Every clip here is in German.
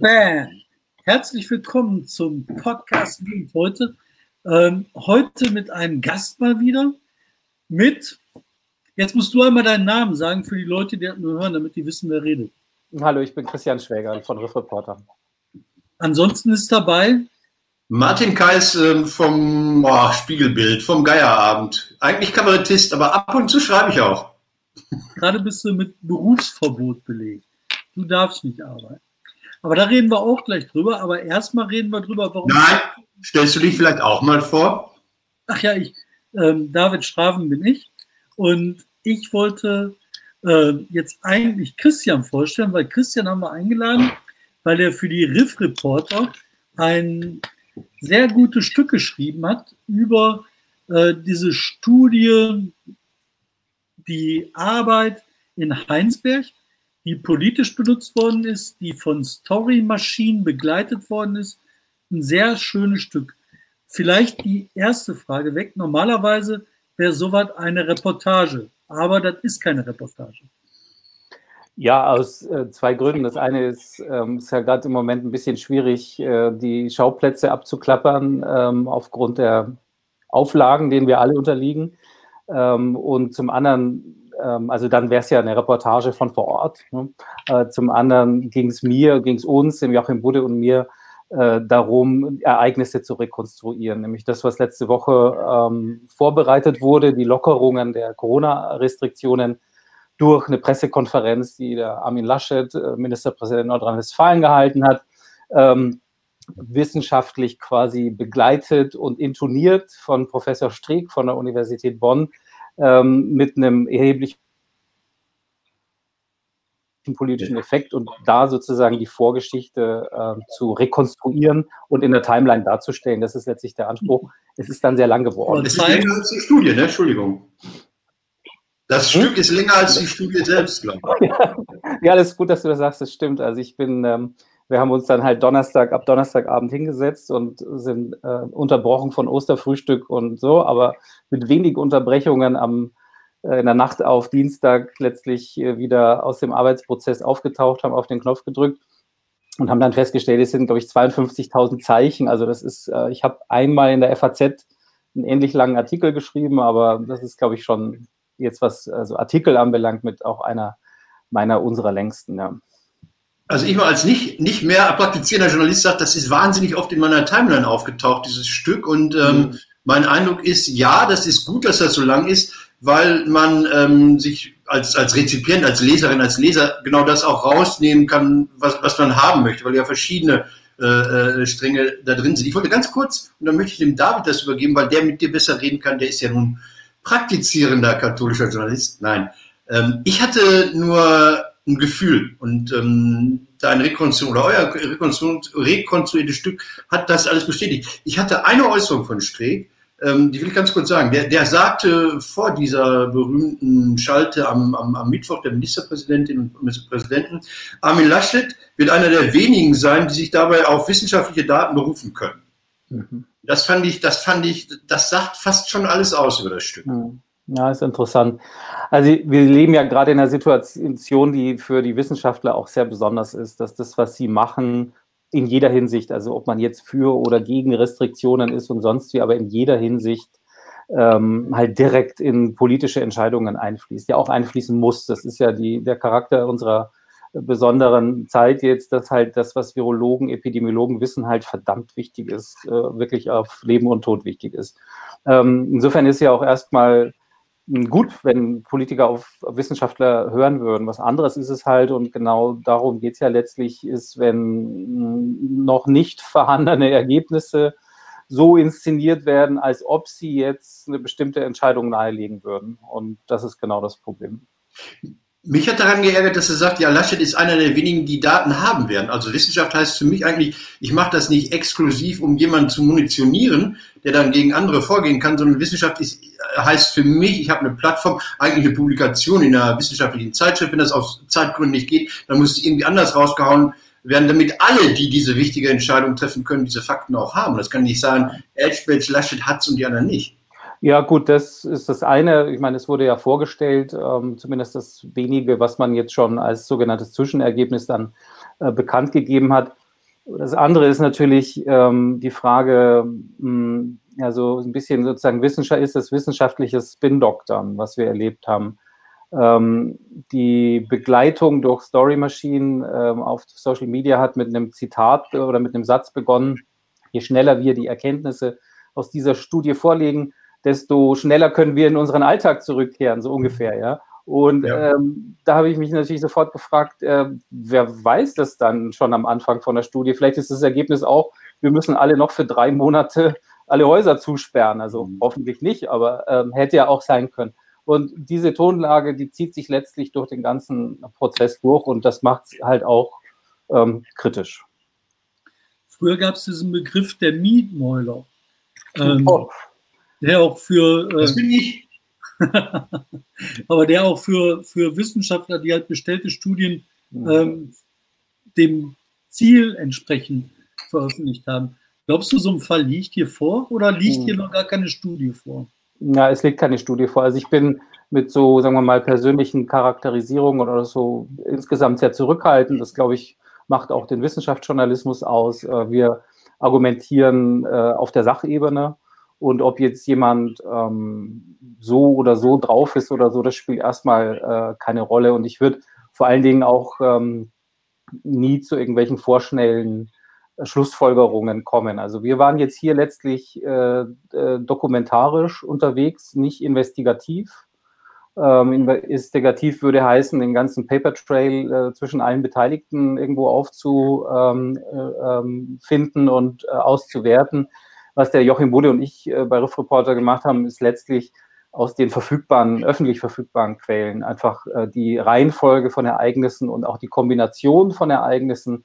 Bam. Herzlich willkommen zum Podcast heute. Ähm, heute mit einem Gast mal wieder. Mit, jetzt musst du einmal deinen Namen sagen für die Leute, die das nur hören, damit die wissen, wer redet. Hallo, ich bin Christian Schwäger von Riff Reporter. Ansonsten ist dabei Martin Kais äh, vom oh, Spiegelbild, vom Geierabend. Eigentlich Kabarettist, aber ab und zu schreibe ich auch. Gerade bist du mit Berufsverbot belegt. Du darfst nicht arbeiten. Aber da reden wir auch gleich drüber. Aber erstmal reden wir drüber, warum. Nein, stellst du dich vielleicht auch mal vor? Ach ja, ich, ähm, David Straven bin ich. Und ich wollte äh, jetzt eigentlich Christian vorstellen, weil Christian haben wir eingeladen, weil er für die Riff Reporter ein sehr gutes Stück geschrieben hat über äh, diese Studie, die Arbeit in Heinsberg die politisch benutzt worden ist, die von Story Machine begleitet worden ist. Ein sehr schönes Stück. Vielleicht die erste Frage weg. Normalerweise wäre sowas eine Reportage, aber das ist keine Reportage. Ja, aus äh, zwei Gründen. Das eine ist, ähm, ist ja gerade im Moment ein bisschen schwierig, äh, die Schauplätze abzuklappern ähm, aufgrund der Auflagen, denen wir alle unterliegen. Ähm, und zum anderen ähm, also dann wäre es ja eine Reportage von vor Ort. Ne? Äh, zum anderen ging es mir, ging es uns, dem Joachim Budde und mir, äh, darum, Ereignisse zu rekonstruieren, nämlich das, was letzte Woche ähm, vorbereitet wurde, die Lockerungen der Corona-Restriktionen durch eine Pressekonferenz, die der Armin Laschet, äh, Ministerpräsident Nordrhein-Westfalen, gehalten hat, ähm, wissenschaftlich quasi begleitet und intoniert von Professor Streeck von der Universität Bonn, ähm, mit einem erheblichen politischen Effekt und da sozusagen die Vorgeschichte äh, zu rekonstruieren und in der Timeline darzustellen. Das ist letztlich der Anspruch. Es ist dann sehr lang geworden. Es ist länger als die Studie, ne? Entschuldigung. Das hm? Stück ist länger als die Studie selbst, glaube ich. ja, das ist gut, dass du das sagst, das stimmt. Also ich bin, ähm, wir haben uns dann halt Donnerstag, ab Donnerstagabend hingesetzt und sind äh, unterbrochen von Osterfrühstück und so, aber mit wenig Unterbrechungen am, äh, in der Nacht auf Dienstag letztlich äh, wieder aus dem Arbeitsprozess aufgetaucht, haben auf den Knopf gedrückt und haben dann festgestellt, es sind, glaube ich, 52.000 Zeichen. Also das ist, äh, ich habe einmal in der FAZ einen ähnlich langen Artikel geschrieben, aber das ist, glaube ich, schon jetzt, was also Artikel anbelangt, mit auch einer meiner unserer längsten. Ja. Also ich mal als nicht, nicht mehr praktizierender Journalist sagt, das ist wahnsinnig oft in meiner Timeline aufgetaucht, dieses Stück. Und ähm, mhm. mein Eindruck ist, ja, das ist gut, dass das so lang ist, weil man ähm, sich als, als Rezipient, als Leserin, als Leser genau das auch rausnehmen kann, was, was man haben möchte, weil ja verschiedene äh, äh, Stränge da drin sind. Ich wollte ganz kurz, und dann möchte ich dem David das übergeben, weil der mit dir besser reden kann, der ist ja nun praktizierender katholischer Journalist. Nein. Ähm, ich hatte nur ein Gefühl. Und ähm, dein Rekonstru oder euer Rekonstru rekonstruiertes Stück hat das alles bestätigt. Ich hatte eine Äußerung von Streeck, ähm, die will ich ganz kurz sagen. Der, der sagte vor dieser berühmten Schalte am, am, am Mittwoch der Ministerpräsidentin und Ministerpräsidenten, Armin Laschet wird einer der wenigen sein, die sich dabei auf wissenschaftliche Daten berufen können. Mhm. Das fand ich, das fand ich, das sagt fast schon alles aus über das Stück. Mhm. Ja, ist interessant. Also wir leben ja gerade in einer Situation, die für die Wissenschaftler auch sehr besonders ist, dass das, was sie machen, in jeder Hinsicht, also ob man jetzt für oder gegen Restriktionen ist und sonst wie, aber in jeder Hinsicht ähm, halt direkt in politische Entscheidungen einfließt, ja auch einfließen muss. Das ist ja die, der Charakter unserer besonderen Zeit jetzt, dass halt das, was Virologen, Epidemiologen wissen, halt verdammt wichtig ist, äh, wirklich auf Leben und Tod wichtig ist. Ähm, insofern ist ja auch erstmal gut, wenn Politiker auf Wissenschaftler hören würden. Was anderes ist es halt, und genau darum geht es ja letztlich, ist, wenn noch nicht vorhandene Ergebnisse so inszeniert werden, als ob sie jetzt eine bestimmte Entscheidung nahelegen würden. Und das ist genau das Problem. Mich hat daran geärgert, dass er sagt, ja, Laschet ist einer der wenigen, die Daten haben werden. Also Wissenschaft heißt für mich eigentlich, ich mache das nicht exklusiv, um jemanden zu munitionieren, der dann gegen andere vorgehen kann, sondern Wissenschaft ist, heißt für mich, ich habe eine Plattform, eigentlich eine Publikation in einer wissenschaftlichen Zeitschrift. Wenn das aus Zeitgründen nicht geht, dann muss es irgendwie anders rausgehauen werden, damit alle, die diese wichtige Entscheidung treffen können, diese Fakten auch haben. Das kann nicht sein, Edgebridge, Laschet hat's und die anderen nicht. Ja, gut, das ist das eine. Ich meine, es wurde ja vorgestellt, ähm, zumindest das wenige, was man jetzt schon als sogenanntes Zwischenergebnis dann äh, bekannt gegeben hat. Das andere ist natürlich ähm, die Frage, mh, hm, ja, so ein bisschen sozusagen Wissenschaft, ist das wissenschaftliches Spin-Doctern, was wir erlebt haben. Ähm, die Begleitung durch Story Machine ähm, auf Social Media hat mit einem Zitat oder mit einem Satz begonnen. Je schneller wir die Erkenntnisse aus dieser Studie vorlegen, desto schneller können wir in unseren Alltag zurückkehren, so ungefähr, ja. Und ja. ähm, da habe ich mich natürlich sofort gefragt, äh, wer weiß das dann schon am Anfang von der Studie? Vielleicht ist das Ergebnis auch, wir müssen alle noch für drei Monate alle Häuser zusperren. Also mhm. hoffentlich nicht, aber ähm, hätte ja auch sein können. Und diese Tonlage, die zieht sich letztlich durch den ganzen Prozess durch und das macht es halt auch ähm, kritisch. Früher gab es diesen Begriff der Mietmäuler, ähm, oh. Der auch für. Äh, das bin ich. aber der auch für, für Wissenschaftler, die halt bestellte Studien mhm. ähm, dem Ziel entsprechend veröffentlicht haben. Glaubst du, so ein Fall liegt hier vor oder liegt hier mhm. noch gar keine Studie vor? Ja, es liegt keine Studie vor. Also ich bin mit so, sagen wir mal, persönlichen Charakterisierungen oder so insgesamt sehr zurückhaltend. Das, glaube ich, macht auch den Wissenschaftsjournalismus aus. Äh, wir argumentieren äh, auf der Sachebene und ob jetzt jemand ähm, so oder so drauf ist oder so, das spielt erstmal äh, keine Rolle. Und ich würde vor allen Dingen auch ähm, nie zu irgendwelchen vorschnellen Schlussfolgerungen kommen. Also wir waren jetzt hier letztlich äh, äh, dokumentarisch unterwegs, nicht investigativ. Ähm, investigativ würde heißen, den ganzen Paper Trail äh, zwischen allen Beteiligten irgendwo aufzufinden ähm, äh, und äh, auszuwerten. Was der Joachim Bude und ich äh, bei Riff Reporter gemacht haben, ist letztlich aus den verfügbaren, öffentlich verfügbaren Quellen einfach die Reihenfolge von Ereignissen und auch die Kombination von Ereignissen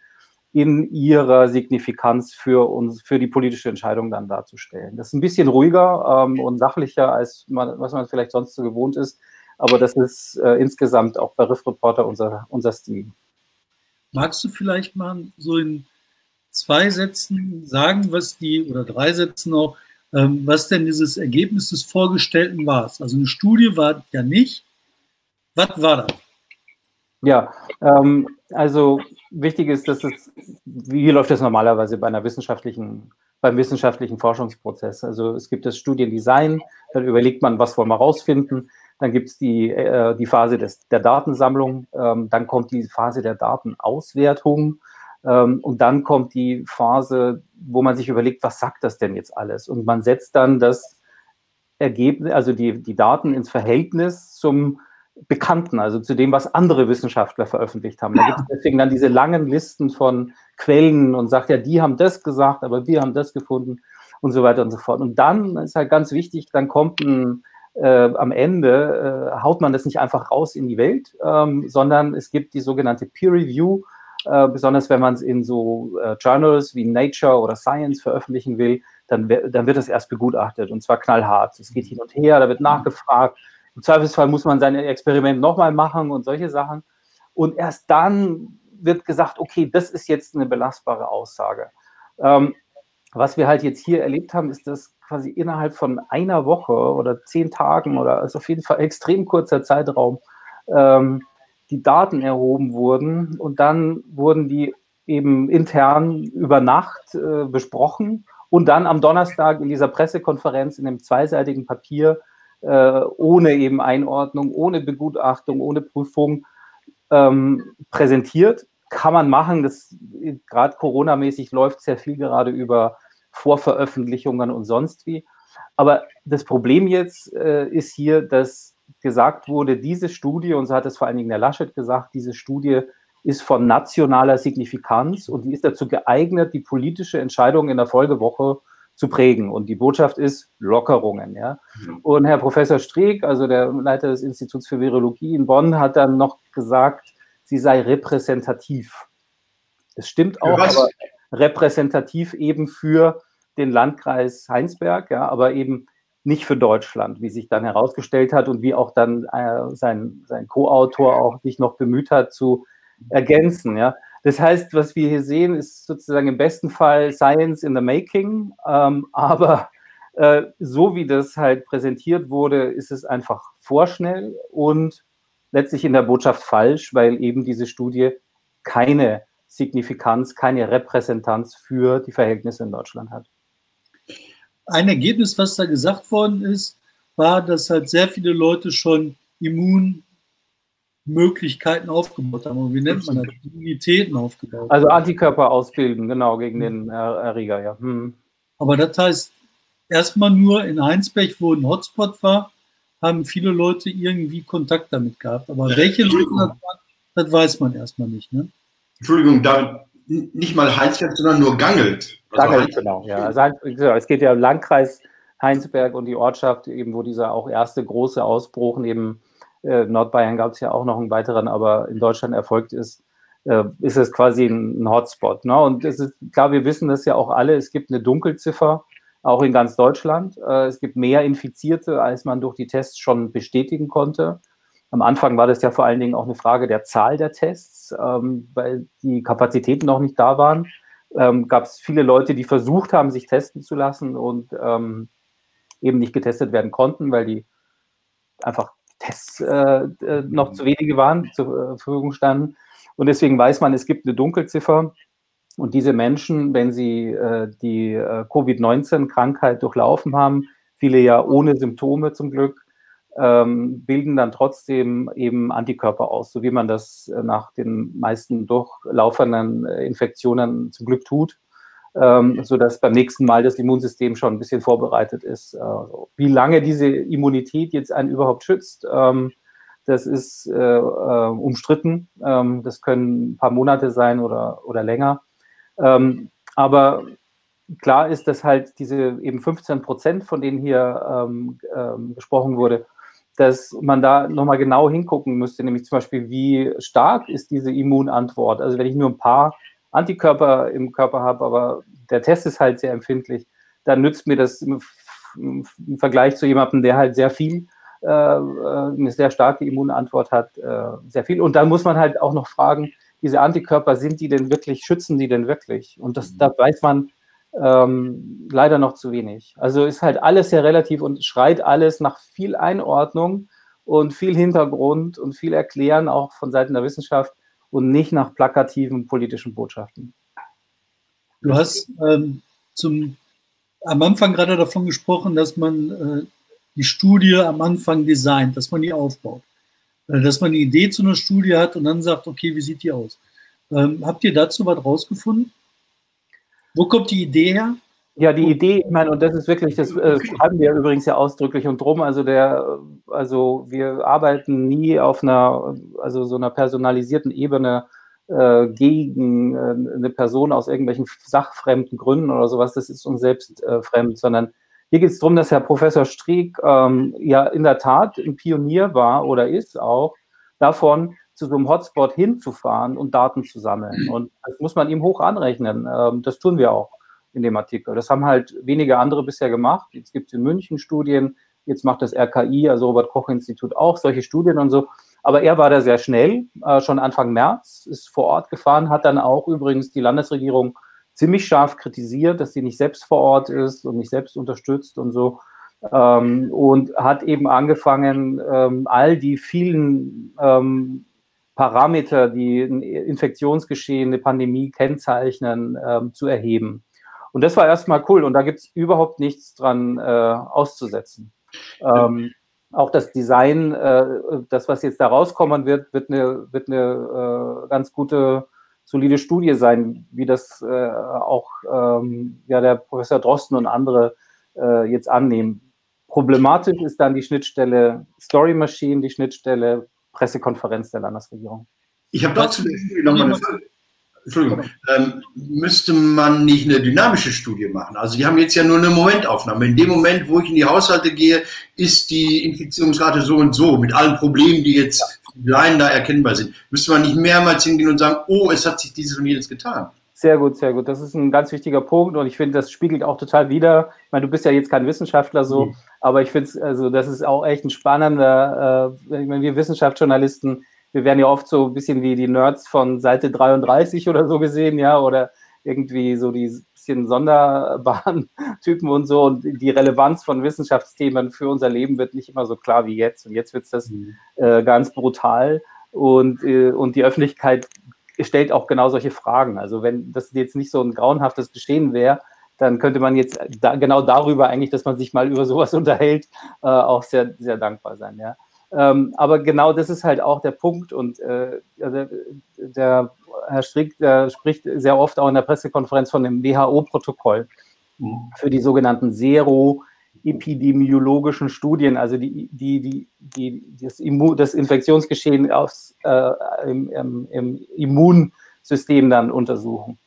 in ihrer Signifikanz für uns, für die politische Entscheidung dann darzustellen. Das ist ein bisschen ruhiger ähm, und sachlicher, als man, was man vielleicht sonst so gewohnt ist. Aber das ist äh, insgesamt auch bei Riff Reporter unser, unser Stil. Magst du vielleicht mal so in zwei Sätzen sagen, was die, oder drei Sätzen auch, ähm, was denn dieses Ergebnis des Vorgestellten war? Also eine Studie war ja nicht. Was war das? Ja, ähm, also wichtig ist, dass es, wie läuft das normalerweise bei einer wissenschaftlichen, beim wissenschaftlichen Forschungsprozess? Also es gibt das Studiendesign, dann überlegt man, was wollen wir rausfinden, dann gibt es die, äh, die Phase des, der Datensammlung, ähm, dann kommt die Phase der Datenauswertung und dann kommt die Phase, wo man sich überlegt, was sagt das denn jetzt alles? Und man setzt dann das Ergebnis, also die, die Daten ins Verhältnis zum Bekannten, also zu dem, was andere Wissenschaftler veröffentlicht haben. Da gibt es deswegen dann diese langen Listen von Quellen und sagt, ja, die haben das gesagt, aber wir haben das gefunden und so weiter und so fort. Und dann ist halt ganz wichtig, dann kommt ein, äh, am Ende, äh, haut man das nicht einfach raus in die Welt, ähm, sondern es gibt die sogenannte Peer Review, äh, besonders wenn man es in so äh, Journals wie Nature oder Science veröffentlichen will, dann, dann wird es erst begutachtet und zwar knallhart. Es geht hin und her, da wird nachgefragt, im Zweifelsfall muss man sein Experiment nochmal machen und solche Sachen. Und erst dann wird gesagt, okay, das ist jetzt eine belastbare Aussage. Ähm, was wir halt jetzt hier erlebt haben, ist, dass quasi innerhalb von einer Woche oder zehn Tagen oder also auf jeden Fall extrem kurzer Zeitraum ähm, die Daten erhoben wurden und dann wurden die eben intern über Nacht äh, besprochen und dann am Donnerstag in dieser Pressekonferenz in einem zweiseitigen Papier äh, ohne eben Einordnung, ohne Begutachtung, ohne Prüfung ähm, präsentiert. Kann man machen, das gerade Corona-mäßig läuft sehr viel gerade über Vorveröffentlichungen und sonst wie. Aber das Problem jetzt äh, ist hier, dass gesagt wurde, diese Studie, und so hat es vor allen Dingen der Laschet gesagt, diese Studie ist von nationaler Signifikanz und die ist dazu geeignet, die politische Entscheidung in der Folgewoche zu prägen. Und die Botschaft ist Lockerungen. Ja? Mhm. Und Herr Professor Streeck, also der Leiter des Instituts für Virologie in Bonn, hat dann noch gesagt, sie sei repräsentativ. Es stimmt auch, aber repräsentativ eben für den Landkreis Heinsberg, ja, aber eben nicht für Deutschland, wie sich dann herausgestellt hat und wie auch dann äh, sein, sein Co-Autor auch sich noch bemüht hat zu ergänzen. Ja. Das heißt, was wir hier sehen, ist sozusagen im besten Fall Science in the Making, ähm, aber äh, so wie das halt präsentiert wurde, ist es einfach vorschnell und letztlich in der Botschaft falsch, weil eben diese Studie keine Signifikanz, keine Repräsentanz für die Verhältnisse in Deutschland hat. Ein Ergebnis, was da gesagt worden ist, war, dass halt sehr viele Leute schon Immunmöglichkeiten aufgebaut haben. Und wie nennt man das? Immunitäten aufgebaut. Also Antikörper ausbilden, genau, gegen den Erreger, ja. Hm. Aber das heißt, erstmal nur in Heinsberg, wo ein Hotspot war, haben viele Leute irgendwie Kontakt damit gehabt. Aber welche Leute das waren, das weiß man erstmal nicht. Ne? Entschuldigung, da nicht mal Heinsberg, sondern nur Gangelt. Also Gangelt, genau. Ja. Also, es geht ja im Landkreis Heinsberg und die Ortschaft, eben wo dieser auch erste große Ausbruch neben äh, Nordbayern gab es ja auch noch einen weiteren, aber in Deutschland erfolgt ist, äh, ist es quasi ein, ein Hotspot. Ne? Und es ist klar, wir wissen das ja auch alle, es gibt eine Dunkelziffer, auch in ganz Deutschland. Äh, es gibt mehr Infizierte, als man durch die Tests schon bestätigen konnte. Am Anfang war das ja vor allen Dingen auch eine Frage der Zahl der Tests, ähm, weil die Kapazitäten noch nicht da waren. Ähm, Gab es viele Leute, die versucht haben, sich testen zu lassen und ähm, eben nicht getestet werden konnten, weil die einfach Tests äh, äh, noch zu wenige waren, zur äh, Verfügung standen. Und deswegen weiß man, es gibt eine Dunkelziffer. Und diese Menschen, wenn sie äh, die äh, Covid-19-Krankheit durchlaufen haben, viele ja ohne Symptome zum Glück, ähm, bilden dann trotzdem eben Antikörper aus, so wie man das äh, nach den meisten durchlaufenden äh, Infektionen zum Glück tut ähm, sodass beim nächsten Mal das Immunsystem schon ein bisschen vorbereitet ist. Äh, wie lange diese Immunität jetzt einen überhaupt schützt, ähm, das ist äh, umstritten. Ähm, das können ein paar Monate sein oder, oder länger. Ähm, aber klar ist, dass halt diese eben 15 Prozent, von denen hier ähm, ähm, gesprochen wurde, dass man da nochmal genau hingucken müsste, nämlich zum Beispiel, wie stark ist diese Immunantwort. Also wenn ich nur ein paar Antikörper im Körper habe, aber der Test ist halt sehr empfindlich, dann nützt mir das im, im Vergleich zu jemandem, der halt sehr viel, äh, äh, eine sehr starke Immunantwort hat, äh, sehr viel. Und dann muss man halt auch noch fragen, diese Antikörper, sind die denn wirklich, schützen die denn wirklich? Und das, da weiß man ähm, leider noch zu wenig. Also ist halt alles sehr relativ und schreit alles nach viel Einordnung und viel Hintergrund und viel Erklären auch von Seiten der Wissenschaft und nicht nach plakativen politischen Botschaften. Du hast ähm, zum, am Anfang gerade davon gesprochen, dass man äh, die Studie am Anfang designt, dass man die aufbaut. Äh, dass man eine Idee zu einer Studie hat und dann sagt, okay, wie sieht die aus? Ähm, habt ihr dazu was rausgefunden? Wo kommt die Idee her? Ja, die Idee, ich meine, und das ist wirklich, das äh, schreiben wir übrigens ja ausdrücklich und drum, also der, also wir arbeiten nie auf einer, also so einer personalisierten Ebene äh, gegen äh, eine Person aus irgendwelchen sachfremden Gründen oder sowas, das ist uns selbst äh, fremd, sondern hier geht es darum, dass Herr Professor Streeck ähm, ja in der Tat ein Pionier war oder ist auch davon, zu so einem Hotspot hinzufahren und Daten zu sammeln. Und das muss man ihm hoch anrechnen. Ähm, das tun wir auch in dem Artikel. Das haben halt wenige andere bisher gemacht. Jetzt gibt es in München Studien, jetzt macht das RKI, also Robert Koch Institut auch solche Studien und so. Aber er war da sehr schnell, äh, schon Anfang März, ist vor Ort gefahren, hat dann auch übrigens die Landesregierung ziemlich scharf kritisiert, dass sie nicht selbst vor Ort ist und nicht selbst unterstützt und so. Ähm, und hat eben angefangen, ähm, all die vielen ähm, Parameter, die ein Infektionsgeschehen, eine Pandemie kennzeichnen, ähm, zu erheben. Und das war erstmal cool und da gibt es überhaupt nichts dran äh, auszusetzen. Ähm, auch das Design, äh, das, was jetzt da rauskommen wird, wird eine, wird eine äh, ganz gute, solide Studie sein, wie das äh, auch ähm, ja, der Professor Drosten und andere äh, jetzt annehmen. Problematisch ist dann die Schnittstelle Story Machine, die Schnittstelle Pressekonferenz der Landesregierung. Ich habe dazu noch mal eine Frage. Entschuldigung, ähm, müsste man nicht eine dynamische Studie machen? Also die haben jetzt ja nur eine Momentaufnahme. In dem Moment, wo ich in die Haushalte gehe, ist die Infektionsrate so und so, mit allen Problemen, die jetzt allein da erkennbar sind. Müsste man nicht mehrmals hingehen und sagen, oh, es hat sich dieses und jenes getan? Sehr gut, sehr gut. Das ist ein ganz wichtiger Punkt und ich finde, das spiegelt auch total wider. Ich meine, du bist ja jetzt kein Wissenschaftler so, mhm. Aber ich finde es, also das ist auch echt ein spannender, äh, ich meine, wir Wissenschaftsjournalisten, wir werden ja oft so ein bisschen wie die Nerds von Seite 33 oder so gesehen, ja, oder irgendwie so die bisschen Sonderbahn-Typen und so. Und die Relevanz von Wissenschaftsthemen für unser Leben wird nicht immer so klar wie jetzt. Und jetzt wird es das mhm. äh, ganz brutal. Und, äh, und die Öffentlichkeit stellt auch genau solche Fragen. Also wenn das jetzt nicht so ein grauenhaftes Geschehen wäre, dann könnte man jetzt da, genau darüber eigentlich, dass man sich mal über sowas unterhält, äh, auch sehr, sehr dankbar sein. Ja. Ähm, aber genau das ist halt auch der Punkt und äh, der, der, Herr Strick der spricht sehr oft auch in der Pressekonferenz von dem WHO-Protokoll mhm. für die sogenannten Zero epidemiologischen Studien, also die, die, die, die das, Immun, das Infektionsgeschehen aufs, äh, im, im, im Immunsystem dann untersuchen.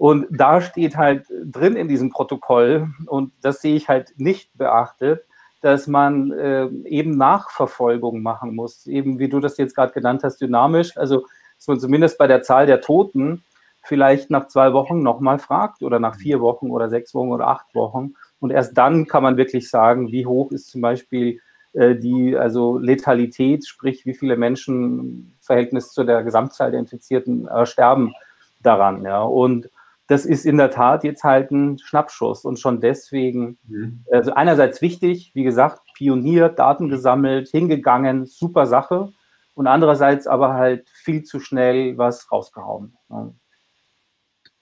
Und da steht halt drin in diesem Protokoll, und das sehe ich halt nicht beachtet, dass man äh, eben Nachverfolgung machen muss, eben wie du das jetzt gerade genannt hast, dynamisch, also dass man zumindest bei der Zahl der Toten vielleicht nach zwei Wochen nochmal fragt oder nach vier Wochen oder sechs Wochen oder acht Wochen und erst dann kann man wirklich sagen, wie hoch ist zum Beispiel äh, die also Letalität, sprich wie viele Menschen im Verhältnis zu der Gesamtzahl der Infizierten äh, sterben daran. Ja. Und das ist in der Tat jetzt halt ein Schnappschuss und schon deswegen, mhm. also einerseits wichtig, wie gesagt, Pionier, Daten gesammelt, hingegangen, super Sache und andererseits aber halt viel zu schnell was rausgehauen. Ja.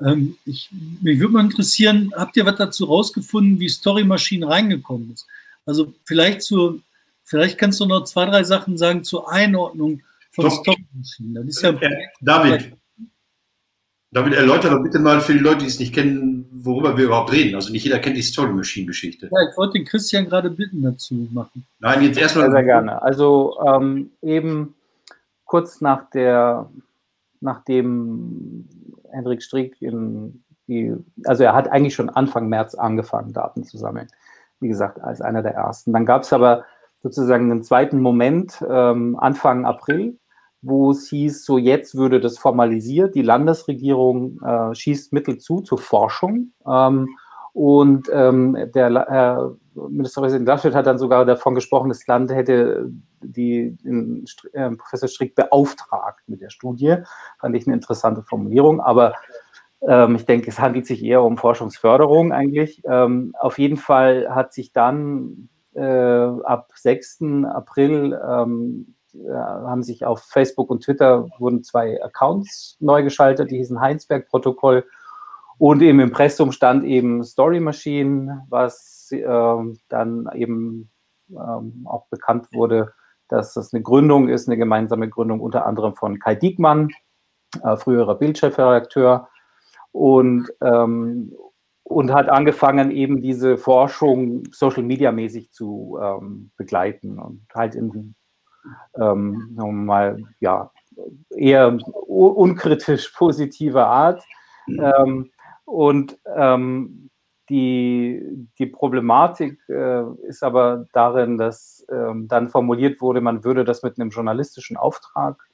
Ähm, ich, mich würde mal interessieren, habt ihr was dazu rausgefunden, wie Story Machine reingekommen ist? Also vielleicht zu, vielleicht kannst du noch zwei, drei Sachen sagen zur Einordnung von Doch. Story Machine. Das ist ja äh, David, David, erläutere doch bitte mal für die Leute, die es nicht kennen, worüber wir überhaupt reden. Also nicht jeder kennt die Story Machine Geschichte. Ja, ich wollte den Christian gerade bitten dazu machen. Nein, jetzt erstmal. Sehr, sehr gerne. Also ähm, eben kurz nach der, nachdem Hendrik Strick in die, also er hat eigentlich schon Anfang März angefangen, Daten zu sammeln. Wie gesagt, als einer der ersten. Dann gab es aber sozusagen einen zweiten Moment, ähm, Anfang April, wo es hieß, so jetzt würde das formalisiert, die Landesregierung äh, schießt Mittel zu zur Forschung. Ähm, und ähm, der Herr Ministerpräsident Laschet hat dann sogar davon gesprochen, das Land hätte die, den, äh, Professor Strick beauftragt mit der Studie. Fand ich eine interessante Formulierung, aber ähm, ich denke, es handelt sich eher um Forschungsförderung eigentlich. Ähm, auf jeden Fall hat sich dann äh, ab 6. April ähm, äh, haben sich auf Facebook und Twitter wurden zwei Accounts neu geschaltet, die hießen Heinsberg-Protokoll und im Impressum stand eben Story Machine, was äh, dann eben ähm, auch bekannt wurde, dass das eine Gründung ist, eine gemeinsame Gründung unter anderem von Kai Diekmann, äh, früherer Bildchefredakteur, und, ähm, und hat angefangen, eben diese Forschung Social Media mäßig zu ähm, begleiten und halt in, ähm, mal, ja, eher unkritisch positiver Art. Mhm. Ähm, und ähm, die, die Problematik äh, ist aber darin, dass ähm, dann formuliert wurde, man würde das mit einem journalistischen Auftrag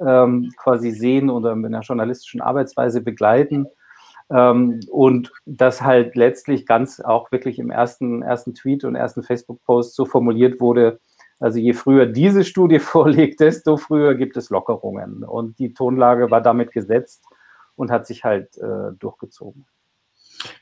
ähm, quasi sehen oder mit einer journalistischen Arbeitsweise begleiten. Ähm, und das halt letztlich ganz auch wirklich im ersten, ersten Tweet und ersten Facebook-Post so formuliert wurde, also je früher diese Studie vorliegt, desto früher gibt es Lockerungen. Und die Tonlage war damit gesetzt und hat sich halt äh, durchgezogen.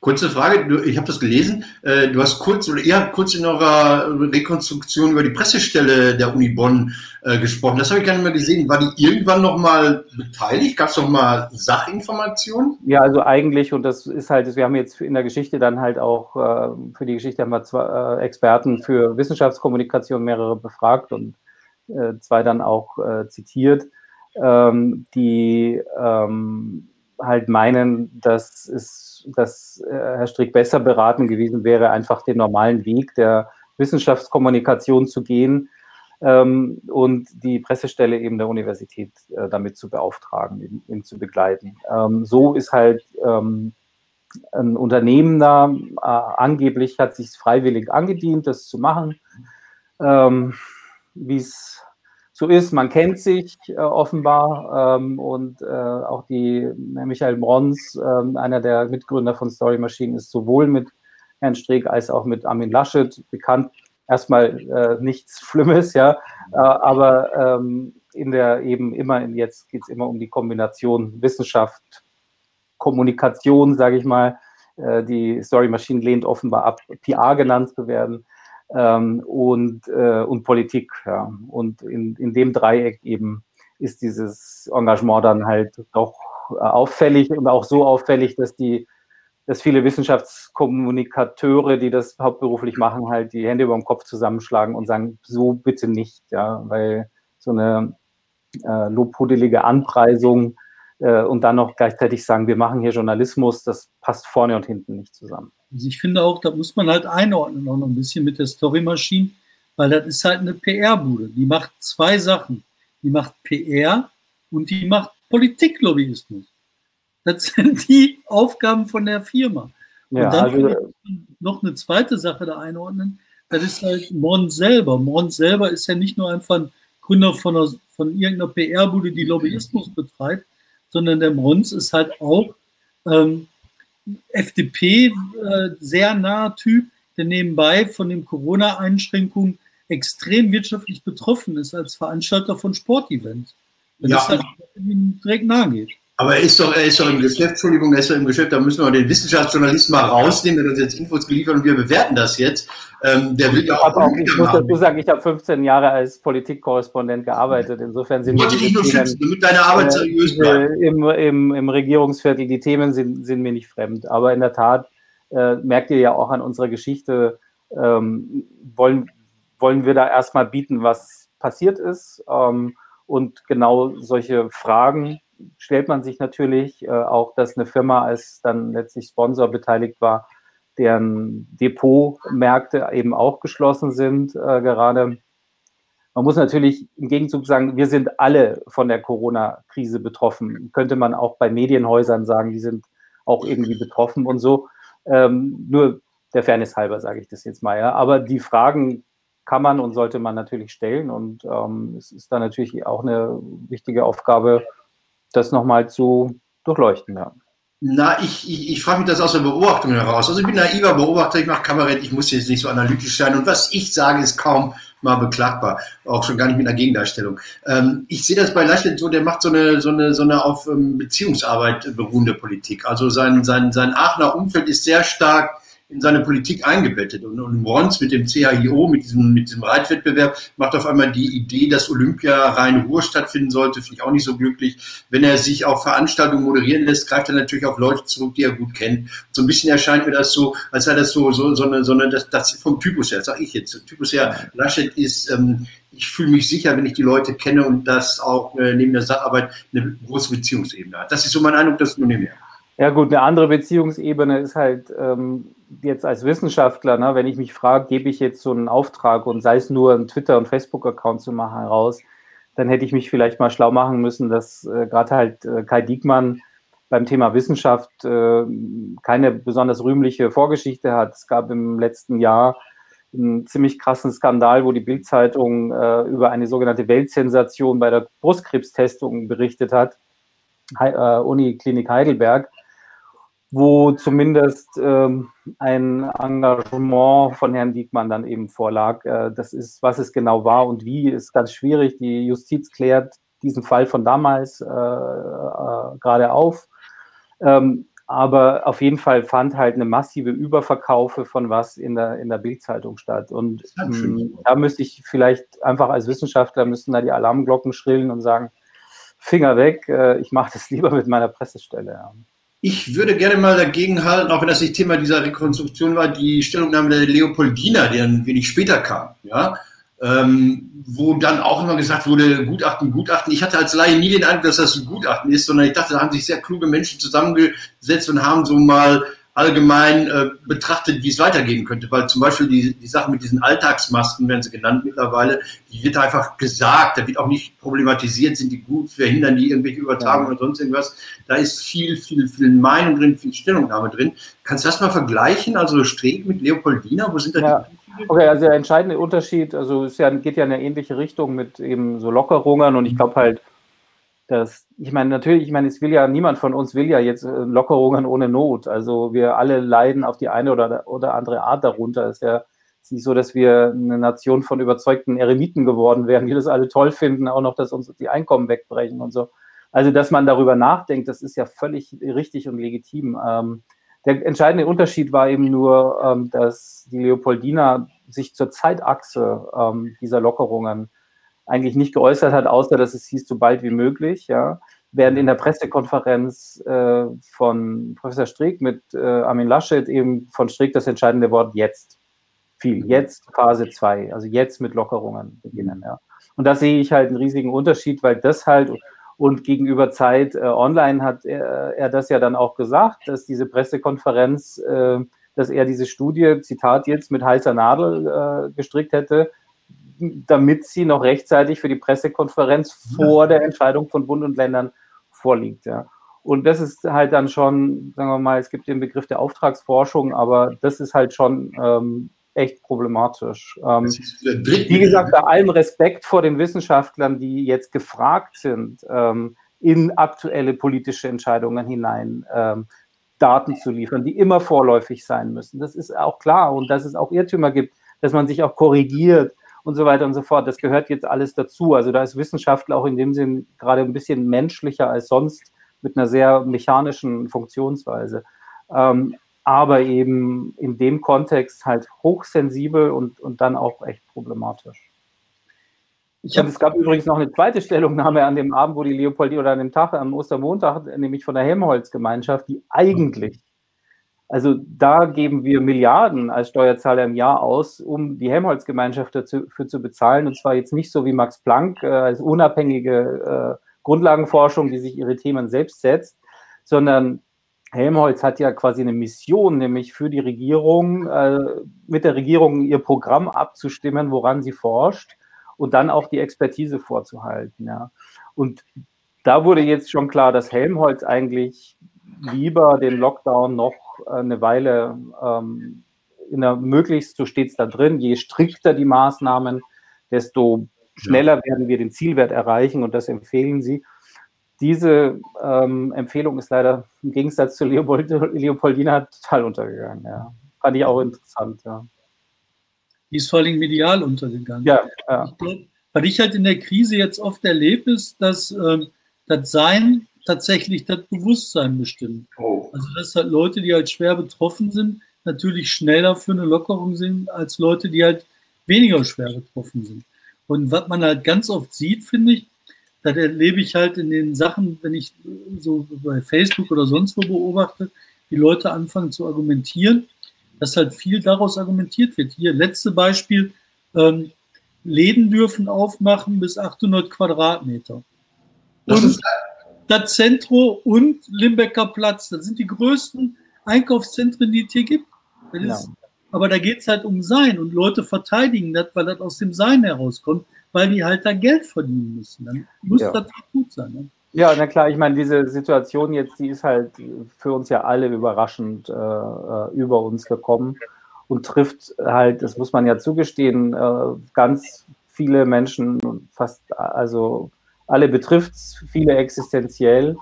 Kurze Frage, ich habe das gelesen. Äh, du hast kurz oder ihr habt kurz in eurer Rekonstruktion über die Pressestelle der Uni Bonn äh, gesprochen. Das habe ich gar nicht mehr gesehen. War die irgendwann noch mal beteiligt? Gab es noch mal Sachinformationen? Ja, also eigentlich und das ist halt, wir haben jetzt in der Geschichte dann halt auch äh, für die Geschichte haben wir zwei Experten für Wissenschaftskommunikation mehrere befragt und zwei dann auch zitiert, ähm, die ähm, halt meinen, dass, es, dass äh, Herr Strick besser beraten gewesen wäre, einfach den normalen Weg der Wissenschaftskommunikation zu gehen ähm, und die Pressestelle eben der Universität äh, damit zu beauftragen, ihn, ihn zu begleiten. Ähm, so ist halt ähm, ein Unternehmen da, äh, angeblich hat sich freiwillig angedient, das zu machen. Ähm, Wie es so ist. Man kennt sich äh, offenbar ähm, und äh, auch die Michael Brons, äh, einer der Mitgründer von Story Machine, ist sowohl mit Herrn Streeck als auch mit Armin Laschet bekannt. Erstmal äh, nichts Schlimmes, ja, äh, aber ähm, in der eben immer, jetzt geht es immer um die Kombination Wissenschaft, Kommunikation, sage ich mal. Äh, die Story Machine lehnt offenbar ab, PR genannt zu werden ähm, und, äh, und Politik. Ja. Und in, in dem Dreieck eben ist dieses Engagement dann halt doch auch auffällig und auch so auffällig, dass die, dass viele Wissenschaftskommunikateure, die das hauptberuflich machen, halt die Hände über dem Kopf zusammenschlagen und sagen, so bitte nicht, ja, weil so eine äh, lobhudelige Anpreisung äh, und dann noch gleichzeitig sagen, wir machen hier Journalismus, das passt vorne und hinten nicht zusammen. Also ich finde auch, da muss man halt einordnen, auch noch ein bisschen mit der Story Machine, weil das ist halt eine PR-Bude. Die macht zwei Sachen. Die macht PR und die macht Politiklobbyismus. Das sind die Aufgaben von der Firma. Und ja, dann also, noch eine zweite Sache da einordnen. Das ist halt Mons selber. Mons selber ist ja nicht nur einfach ein Gründer von, einer, von irgendeiner PR-Bude, die Lobbyismus betreibt, sondern der Mons ist halt auch ähm, FDP äh, sehr naher Typ, der nebenbei von den Corona-Einschränkungen extrem wirtschaftlich betroffen ist als Veranstalter von Sportevents. Wenn ja. das halt direkt nahe geht. Aber er ist doch, er ist doch im Geschäft, Entschuldigung, er ist doch im Geschäft, da müssen wir den Wissenschaftsjournalisten mal rausnehmen, der hat uns jetzt Infos geliefert und wir bewerten das jetzt. Ähm, der will ja auch, auch ich muss dazu sagen, ich habe 15 Jahre als Politikkorrespondent gearbeitet. Insofern sind Wollte ich nur schützen, damit deine Arbeit äh, seriös bleibt. Im, im, Im Regierungsviertel, die Themen sind, sind mir nicht fremd. Aber in der Tat äh, merkt ihr ja auch an unserer Geschichte, ähm, wollen, wollen wir da erstmal bieten, was passiert ist. Ähm, und genau solche Fragen stellt man sich natürlich äh, auch, dass eine Firma als dann letztlich Sponsor beteiligt war, deren Depotmärkte eben auch geschlossen sind äh, gerade. Man muss natürlich im Gegenzug sagen, wir sind alle von der Corona-Krise betroffen. Könnte man auch bei Medienhäusern sagen, die sind auch irgendwie betroffen und so. Ähm, nur der Fairness halber sage ich das jetzt mal. Ja. Aber die Fragen kann man und sollte man natürlich stellen. Und ähm, es ist dann natürlich auch eine wichtige Aufgabe, das nochmal zu durchleuchten. Ja. Na, ich, ich, ich frage mich das aus der Beobachtung heraus. Also ich bin naiver Beobachter, ich mache Kabarett, ich muss jetzt nicht so analytisch sein. Und was ich sage, ist kaum mal beklagbar, auch schon gar nicht mit einer Gegendarstellung. Ähm, ich sehe das bei Laschet so, der macht so eine, so eine, so eine auf ähm, Beziehungsarbeit beruhende Politik. Also sein, sein, sein Aachener Umfeld ist sehr stark in seine Politik eingebettet. Und, und Rons mit dem CHIO, mit diesem, mit diesem Reitwettbewerb, macht auf einmal die Idee, dass Olympia rein Ruhe stattfinden sollte, finde ich auch nicht so glücklich. Wenn er sich auf Veranstaltungen moderieren lässt, greift er natürlich auf Leute zurück, die er gut kennt. So ein bisschen erscheint mir das so, als sei das so, so, so eine, so eine das, das vom Typus her, sage ich jetzt. Typus her, Laschet ist, ähm, ich fühle mich sicher, wenn ich die Leute kenne und das auch äh, neben der Sacharbeit eine große Beziehungsebene hat. Das ist so mein Eindruck, das nur mehr. Ja gut, eine andere Beziehungsebene ist halt ähm, jetzt als Wissenschaftler, ne, wenn ich mich frage, gebe ich jetzt so einen Auftrag und sei es nur einen Twitter- und Facebook-Account zu machen heraus, dann hätte ich mich vielleicht mal schlau machen müssen, dass äh, gerade halt äh, Kai Diekmann beim Thema Wissenschaft äh, keine besonders rühmliche Vorgeschichte hat. Es gab im letzten Jahr einen ziemlich krassen Skandal, wo die Bildzeitung äh, über eine sogenannte Weltsensation bei der Brustkrebstestung berichtet hat, He äh, Uniklinik Heidelberg wo zumindest ähm, ein Engagement von Herrn Diekmann dann eben vorlag. Äh, das ist, was es genau war und wie, ist ganz schwierig. Die Justiz klärt diesen Fall von damals äh, äh, gerade auf. Ähm, aber auf jeden Fall fand halt eine massive Überverkaufe von was in der, in der Bildzeitung statt. Und ähm, da müsste ich vielleicht einfach als Wissenschaftler müssten da die Alarmglocken schrillen und sagen, Finger weg, äh, ich mache das lieber mit meiner Pressestelle. Ja. Ich würde gerne mal dagegen halten, auch wenn das nicht Thema dieser Rekonstruktion war, die Stellungnahme der Leopoldina, die ein wenig später kam, ja, ähm, wo dann auch immer gesagt wurde, Gutachten, Gutachten. Ich hatte als Laie nie den Eindruck, dass das ein Gutachten ist, sondern ich dachte, da haben sich sehr kluge Menschen zusammengesetzt und haben so mal allgemein äh, betrachtet, wie es weitergehen könnte. Weil zum Beispiel die, die Sache mit diesen Alltagsmasken, werden sie genannt mittlerweile, die wird einfach gesagt, da wird auch nicht problematisiert, sind die gut, verhindern die irgendwelche Übertragungen ja. oder sonst irgendwas. Da ist viel, viel, viel Meinung drin, viel Stellungnahme drin. Kannst du das mal vergleichen? Also Streeck mit Leopoldina, wo sind da ja. die Okay, also der entscheidende Unterschied, also es ja, geht ja in eine ähnliche Richtung mit eben so Lockerungen und ich glaube halt, das, ich meine, natürlich, ich meine, es will ja, niemand von uns will ja jetzt äh, Lockerungen ohne Not. Also wir alle leiden auf die eine oder, oder andere Art darunter. Es ist ja es ist nicht so, dass wir eine Nation von überzeugten Eremiten geworden wären, die das alle toll finden, auch noch, dass uns die Einkommen wegbrechen und so. Also, dass man darüber nachdenkt, das ist ja völlig richtig und legitim. Ähm, der entscheidende Unterschied war eben nur, ähm, dass die Leopoldina sich zur Zeitachse ähm, dieser Lockerungen eigentlich nicht geäußert hat, außer dass es hieß, so bald wie möglich, ja. während in der Pressekonferenz äh, von Professor Streeck mit äh, Armin Laschet eben von Streeck das entscheidende Wort jetzt fiel. Jetzt Phase 2, also jetzt mit Lockerungen beginnen. Ja. Und da sehe ich halt einen riesigen Unterschied, weil das halt und gegenüber Zeit äh, Online hat er, er, das ja dann auch gesagt, dass diese Pressekonferenz, äh, dass er diese Studie, Zitat jetzt, mit heißer Nadel äh, gestrickt hätte, damit sie noch rechtzeitig für die Pressekonferenz vor der Entscheidung von Bund und Ländern vorliegt. Ja. Und das ist halt dann schon, sagen wir mal, es gibt den Begriff der Auftragsforschung, aber das ist halt schon ähm, echt problematisch. Ähm, wie gesagt, bei allem Respekt vor den Wissenschaftlern, die jetzt gefragt sind, ähm, in aktuelle politische Entscheidungen hinein ähm, Daten zu liefern, die immer vorläufig sein müssen. Das ist auch klar und dass es auch Irrtümer gibt, dass man sich auch korrigiert und so weiter und so fort. Das gehört jetzt alles dazu. Also da ist Wissenschaftler auch in dem Sinn gerade ein bisschen menschlicher als sonst mit einer sehr mechanischen Funktionsweise. Ähm, aber eben in dem Kontext halt hochsensibel und, und dann auch echt problematisch. Ich hab, es gab übrigens noch eine zweite Stellungnahme an dem Abend, wo die Leopoldina oder an dem Tag, am Ostermontag, nämlich von der Helmholtz-Gemeinschaft, die eigentlich, also da geben wir Milliarden als Steuerzahler im Jahr aus, um die Helmholtz-Gemeinschaft dafür zu bezahlen. Und zwar jetzt nicht so wie Max Planck äh, als unabhängige äh, Grundlagenforschung, die sich ihre Themen selbst setzt, sondern Helmholtz hat ja quasi eine Mission, nämlich für die Regierung, äh, mit der Regierung ihr Programm abzustimmen, woran sie forscht und dann auch die Expertise vorzuhalten. Ja. Und da wurde jetzt schon klar, dass Helmholtz eigentlich lieber den Lockdown noch eine Weile ähm, in der, möglichst, so steht es da drin, je strikter die Maßnahmen, desto schneller werden wir den Zielwert erreichen und das empfehlen sie diese ähm, Empfehlung ist leider im Gegensatz zu Leopold, Leopoldina total untergegangen. Ja. Fand ich auch interessant. Ja. Die ist vor allem medial untergegangen. Ja, ja. Ich glaub, was ich halt in der Krise jetzt oft erlebe, ist, dass ähm, das Sein tatsächlich das Bewusstsein bestimmt. Oh. Also dass halt Leute, die halt schwer betroffen sind, natürlich schneller für eine Lockerung sind, als Leute, die halt weniger schwer betroffen sind. Und was man halt ganz oft sieht, finde ich, das erlebe ich halt in den Sachen, wenn ich so bei Facebook oder sonst wo beobachte, wie Leute anfangen zu argumentieren, dass halt viel daraus argumentiert wird. Hier, letzte Beispiel, ähm, Läden dürfen aufmachen bis 800 Quadratmeter. Und das Zentro und Limbecker Platz, das sind die größten Einkaufszentren, die es hier gibt. Ist, aber da geht es halt um Sein und Leute verteidigen das, weil das aus dem Sein herauskommt weil die halt da Geld verdienen müssen. Dann muss ja. das gut sein. Ne? Ja, na klar, ich meine, diese Situation jetzt, die ist halt für uns ja alle überraschend äh, äh, über uns gekommen und trifft halt, das muss man ja zugestehen, äh, ganz viele Menschen, fast, also alle betrifft viele existenziell.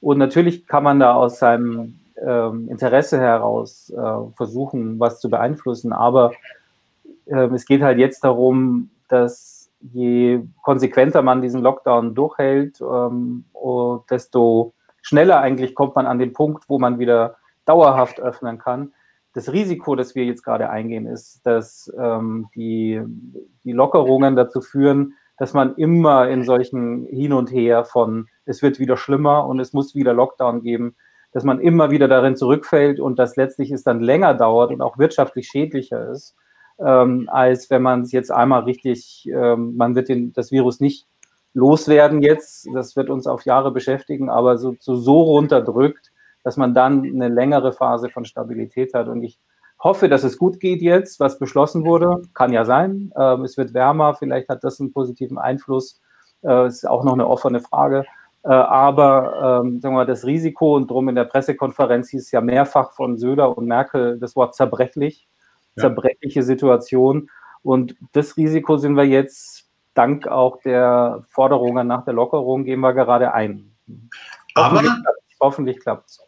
Und natürlich kann man da aus seinem ähm, Interesse heraus äh, versuchen, was zu beeinflussen, aber ähm, es geht halt jetzt darum, dass je konsequenter man diesen Lockdown durchhält, ähm, desto schneller eigentlich kommt man an den Punkt, wo man wieder dauerhaft öffnen kann. Das Risiko, das wir jetzt gerade eingehen, ist, dass ähm, die, die Lockerungen dazu führen, dass man immer in solchen Hin und Her von es wird wieder schlimmer und es muss wieder Lockdown geben, dass man immer wieder darin zurückfällt und dass letztlich es dann länger dauert und auch wirtschaftlich schädlicher ist ähm, als wenn man es jetzt einmal richtig, ähm, man wird den, das Virus nicht loswerden jetzt, das wird uns auf Jahre beschäftigen, aber so, so, so runterdrückt, dass man dann eine längere Phase von Stabilität hat. Und ich hoffe, dass es gut geht jetzt, was beschlossen wurde. Kann ja sein. Ähm, es wird wärmer, vielleicht hat das einen positiven Einfluss. Äh, ist auch noch eine offene Frage. Äh, aber ähm, sagen wir mal, das Risiko und drum in der Pressekonferenz hieß ja mehrfach von Söder und Merkel das Wort zerbrechlich zerbrechliche Situation. Und das Risiko sind wir jetzt dank auch der Forderungen nach der Lockerung gehen wir gerade ein. Aber hoffentlich klappt es.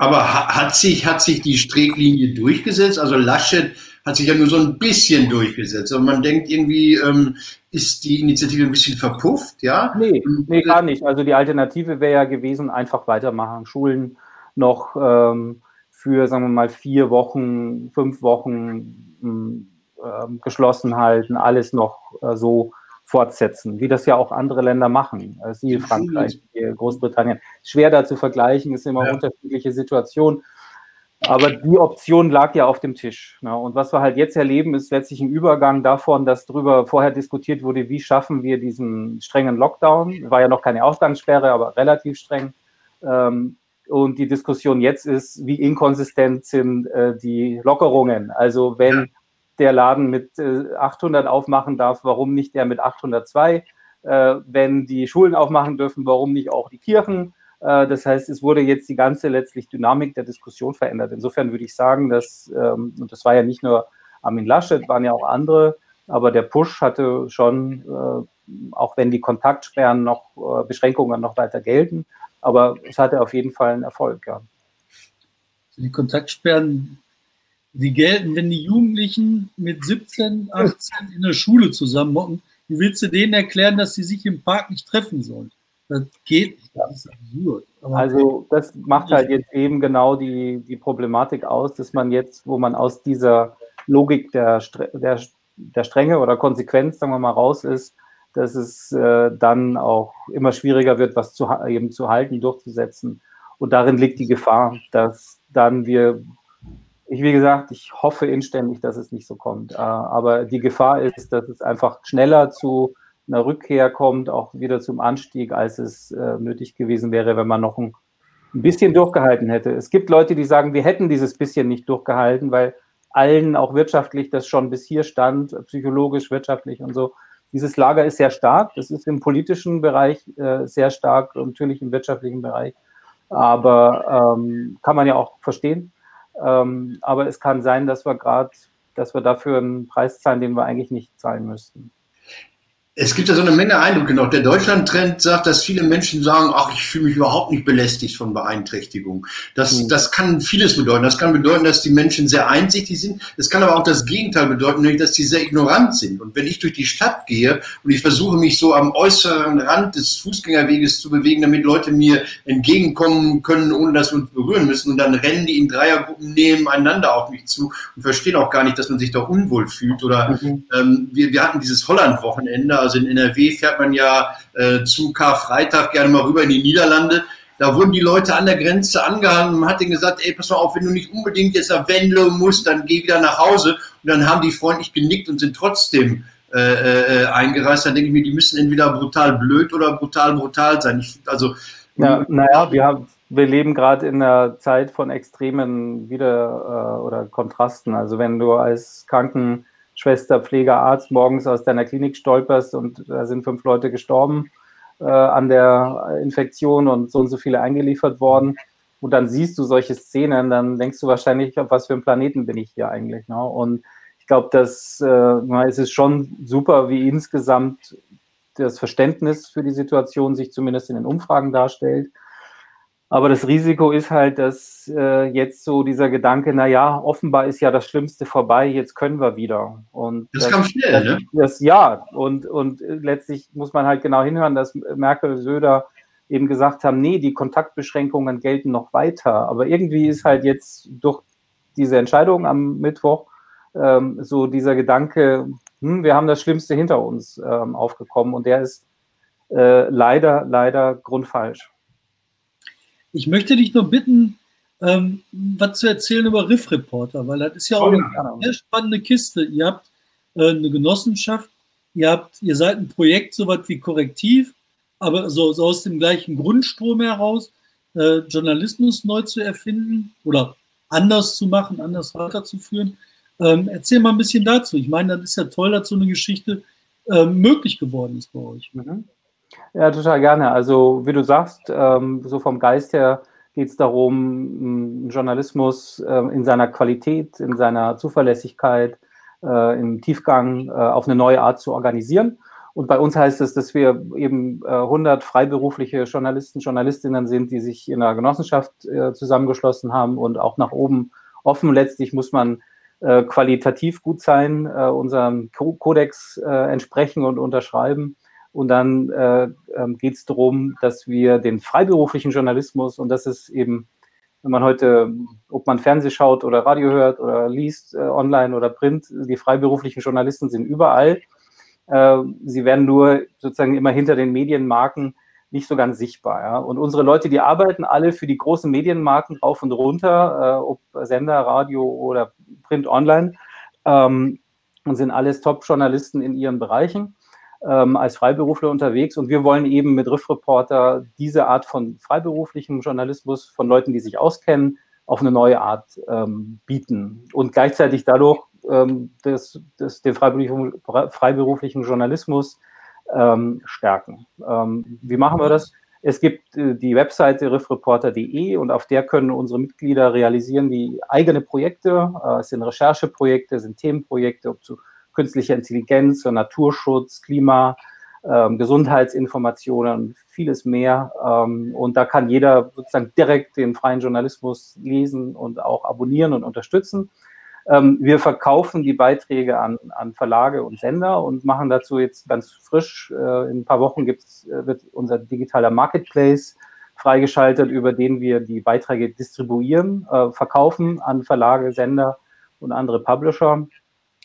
Aber hat sich, hat sich die Stricklinie durchgesetzt? Also Laschet hat sich ja nur so ein bisschen durchgesetzt. Und man denkt irgendwie, ähm, ist die Initiative ein bisschen verpufft, ja? Nee, nee, gar nicht. Also die Alternative wäre ja gewesen, einfach weitermachen, Schulen noch ähm, für, sagen wir mal, vier Wochen, fünf Wochen äh, geschlossen halten, alles noch äh, so fortsetzen, wie das ja auch andere Länder machen, siehe Frankreich, Großbritannien. Schwer da zu vergleichen, ist immer ja. unterschiedliche Situation. Aber die Option lag ja auf dem Tisch. Ne? Und was wir halt jetzt erleben, ist letztlich ein Übergang davon, dass darüber vorher diskutiert wurde, wie schaffen wir diesen strengen Lockdown. War ja noch keine Ausgangssperre, aber relativ streng. Ähm, und die Diskussion jetzt ist, wie inkonsistent sind äh, die Lockerungen. Also wenn der Laden mit 800 äh, aufmachen darf, warum nicht der mit 802? Äh, wenn die Schulen aufmachen dürfen, warum nicht auch die Kirchen? Äh, das heißt, es wurde jetzt die ganze letztlich Dynamik der Diskussion verändert. Insofern würde ich sagen, dass, ähm, und das war ja nicht nur Armin Laschet, waren ja auch andere, aber der Push hatte schon, auch wenn die Kontaktsperren noch, Beschränkungen noch weiter gelten, aber es hatte auf jeden Fall einen Erfolg, ja. Die Kontaktsperren, die gelten, wenn die Jugendlichen mit 17, 18 in der Schule zusammenmocken. Wie willst du denen erklären, dass sie sich im Park nicht treffen sollen? Das geht nicht, das ist absurd. Aber also das macht halt jetzt eben genau die, die Problematik aus, dass man jetzt, wo man aus dieser Logik der, der, der Strenge oder Konsequenz, sagen wir mal, raus ist, dass es äh, dann auch immer schwieriger wird, was zu, eben zu halten, durchzusetzen. Und darin liegt die Gefahr, dass dann wir, ich wie gesagt, ich hoffe inständig, dass es nicht so kommt. Äh, aber die Gefahr ist, dass es einfach schneller zu einer Rückkehr kommt, auch wieder zum Anstieg, als es äh, nötig gewesen wäre, wenn man noch ein, bisschen durchgehalten hätte. Es gibt Leute, die sagen, wir hätten dieses bisschen nicht durchgehalten, weil allen auch wirtschaftlich das schon bis hier stand, psychologisch, wirtschaftlich und so. Dieses Lager ist sehr stark. Das ist im politischen Bereich äh, sehr stark, natürlich im wirtschaftlichen Bereich. Aber ähm, kann man ja auch verstehen. Ähm, aber es kann sein, dass wir gerade, dass wir dafür einen Preis zahlen, den wir eigentlich nicht zahlen müssten. Es gibt ja so eine Menge Eindrücke noch. Der Deutschland-Trend sagt, dass viele Menschen sagen, ach, ich fühle mich überhaupt nicht belästigt von Beeinträchtigung. Das, mhm. das kann vieles bedeuten. Das kann bedeuten, dass die Menschen sehr einsichtig sind. Es kann aber auch das Gegenteil bedeuten, nämlich, dass sie sehr ignorant sind. Und wenn ich durch die Stadt gehe und ich versuche, mich so am äußeren Rand des Fußgängerweges zu bewegen, damit Leute mir entgegenkommen können, ohne dass wir uns berühren müssen, und dann rennen die in Dreiergruppen nebeneinander auf mich zu und verstehen auch gar nicht, dass man sich da unwohl fühlt. Oder mhm. ähm, wir, wir hatten dieses Holland-Wochenende, also in NRW fährt man ja äh, zum Karfreitag gerne mal rüber in die Niederlande. Da wurden die Leute an der Grenze angehangen und man hat denen gesagt, ey, pass mal auf, wenn du nicht unbedingt jetzt nach Venlo musst, dann geh wieder nach Hause. Und dann haben die freundlich genickt und sind trotzdem äh, äh, eingereist. Dann denke ich mir, die müssen entweder brutal blöd oder brutal brutal sein. Ich, also, ja, naja, wir, haben, wir leben gerade in einer Zeit von extremen Wieder- äh, oder Kontrasten. Also wenn du als Kranken Schwester, Pfleger, Arzt morgens aus deiner Klinik stolperst und da sind fünf Leute gestorben äh, an der Infektion und so und so viele eingeliefert worden. Und dann siehst du solche Szenen, dann denkst du wahrscheinlich, auf was für einem Planeten bin ich hier eigentlich. Ne? Und ich glaube, dass äh, es ist schon super, wie insgesamt das Verständnis für die Situation sich zumindest in den Umfragen darstellt. Aber das Risiko ist halt, dass äh, jetzt so dieser Gedanke, na ja, offenbar ist ja das Schlimmste vorbei, jetzt können wir wieder. Und das, das kam schnell, das, ne? Das, ja, und, und letztlich muss man halt genau hinhören, dass Merkel und Söder eben gesagt haben, nee, die Kontaktbeschränkungen gelten noch weiter. Aber irgendwie ist halt jetzt durch diese Entscheidung am Mittwoch ähm, so dieser Gedanke, hm, wir haben das Schlimmste hinter uns ähm, aufgekommen und der ist äh, leider, leider grundfalsch. Ich möchte dich nur bitten, ähm, was zu erzählen über Riff Reporter, weil das ist ja auch oh, eine sehr spannende Kiste. Ihr habt äh, eine Genossenschaft, ihr habt, ihr seid ein Projekt, so was wie Korrektiv, aber so, so aus dem gleichen Grundstrom heraus, äh, Journalismus neu zu erfinden oder anders zu machen, anders weiterzuführen. Ähm, erzähl mal ein bisschen dazu. Ich meine, das ist ja toll, dass so eine Geschichte äh, möglich geworden ist bei euch. Mhm. Ja, total gerne. Also wie du sagst, ähm, so vom Geist her geht es darum, Journalismus äh, in seiner Qualität, in seiner Zuverlässigkeit, äh, im Tiefgang äh, auf eine neue Art zu organisieren. Und bei uns heißt es, dass wir eben 100 freiberufliche Journalisten, Journalistinnen sind, die sich in einer Genossenschaft zusammengeschlossen haben und auch nach oben offen. Letztlich muss man qualitativ gut sein, unserem Kodex entsprechen und unterschreiben. Und dann äh, ähm, geht es darum, dass wir den freiberuflichen Journalismus, und das ist eben, wenn man heute, ob man Fernseh schaut oder Radio hört oder liest, äh, online oder print, die freiberuflichen Journalisten sind überall. Äh, sie werden nur sozusagen immer hinter den Medienmarken nicht so ganz sichtbar. Ja? Und unsere Leute, die arbeiten alle für die großen Medienmarken rauf und runter, äh, ob Sender, Radio oder Print Online, ähm, und sind alles Top-Journalisten in ihren Bereichen ähm, als Freiberufler unterwegs. Und wir wollen eben mit Riff Reporter diese Art von freiberuflichem Journalismus von Leuten, die sich auskennen, auf eine neue Art ähm, bieten und gleichzeitig dadurch ähm, das, das, den freiberuflichen, freiberuflichen Journalismus ähm, stärken. Ähm, wie machen wir das? Es gibt äh, die Webseite riffreporter.de und auf der können unsere Mitglieder realisieren die eigene Projekte. Äh, es sind Rechercheprojekte, es sind Themenprojekte, ob zu künstlicher Intelligenz, Naturschutz, Klima, ähm, Gesundheitsinformationen, vieles mehr. Ähm, und da kann jeder sozusagen direkt den freien Journalismus lesen und auch abonnieren und unterstützen. Ähm, wir verkaufen die Beiträge an, an, Verlage und Sender und machen dazu jetzt ganz frisch, äh, in ein paar Wochen gibt's, äh, wird unser digitaler Marketplace freigeschaltet, über den wir die Beiträge distribuieren, äh, verkaufen an Verlage, Sender und andere Publisher.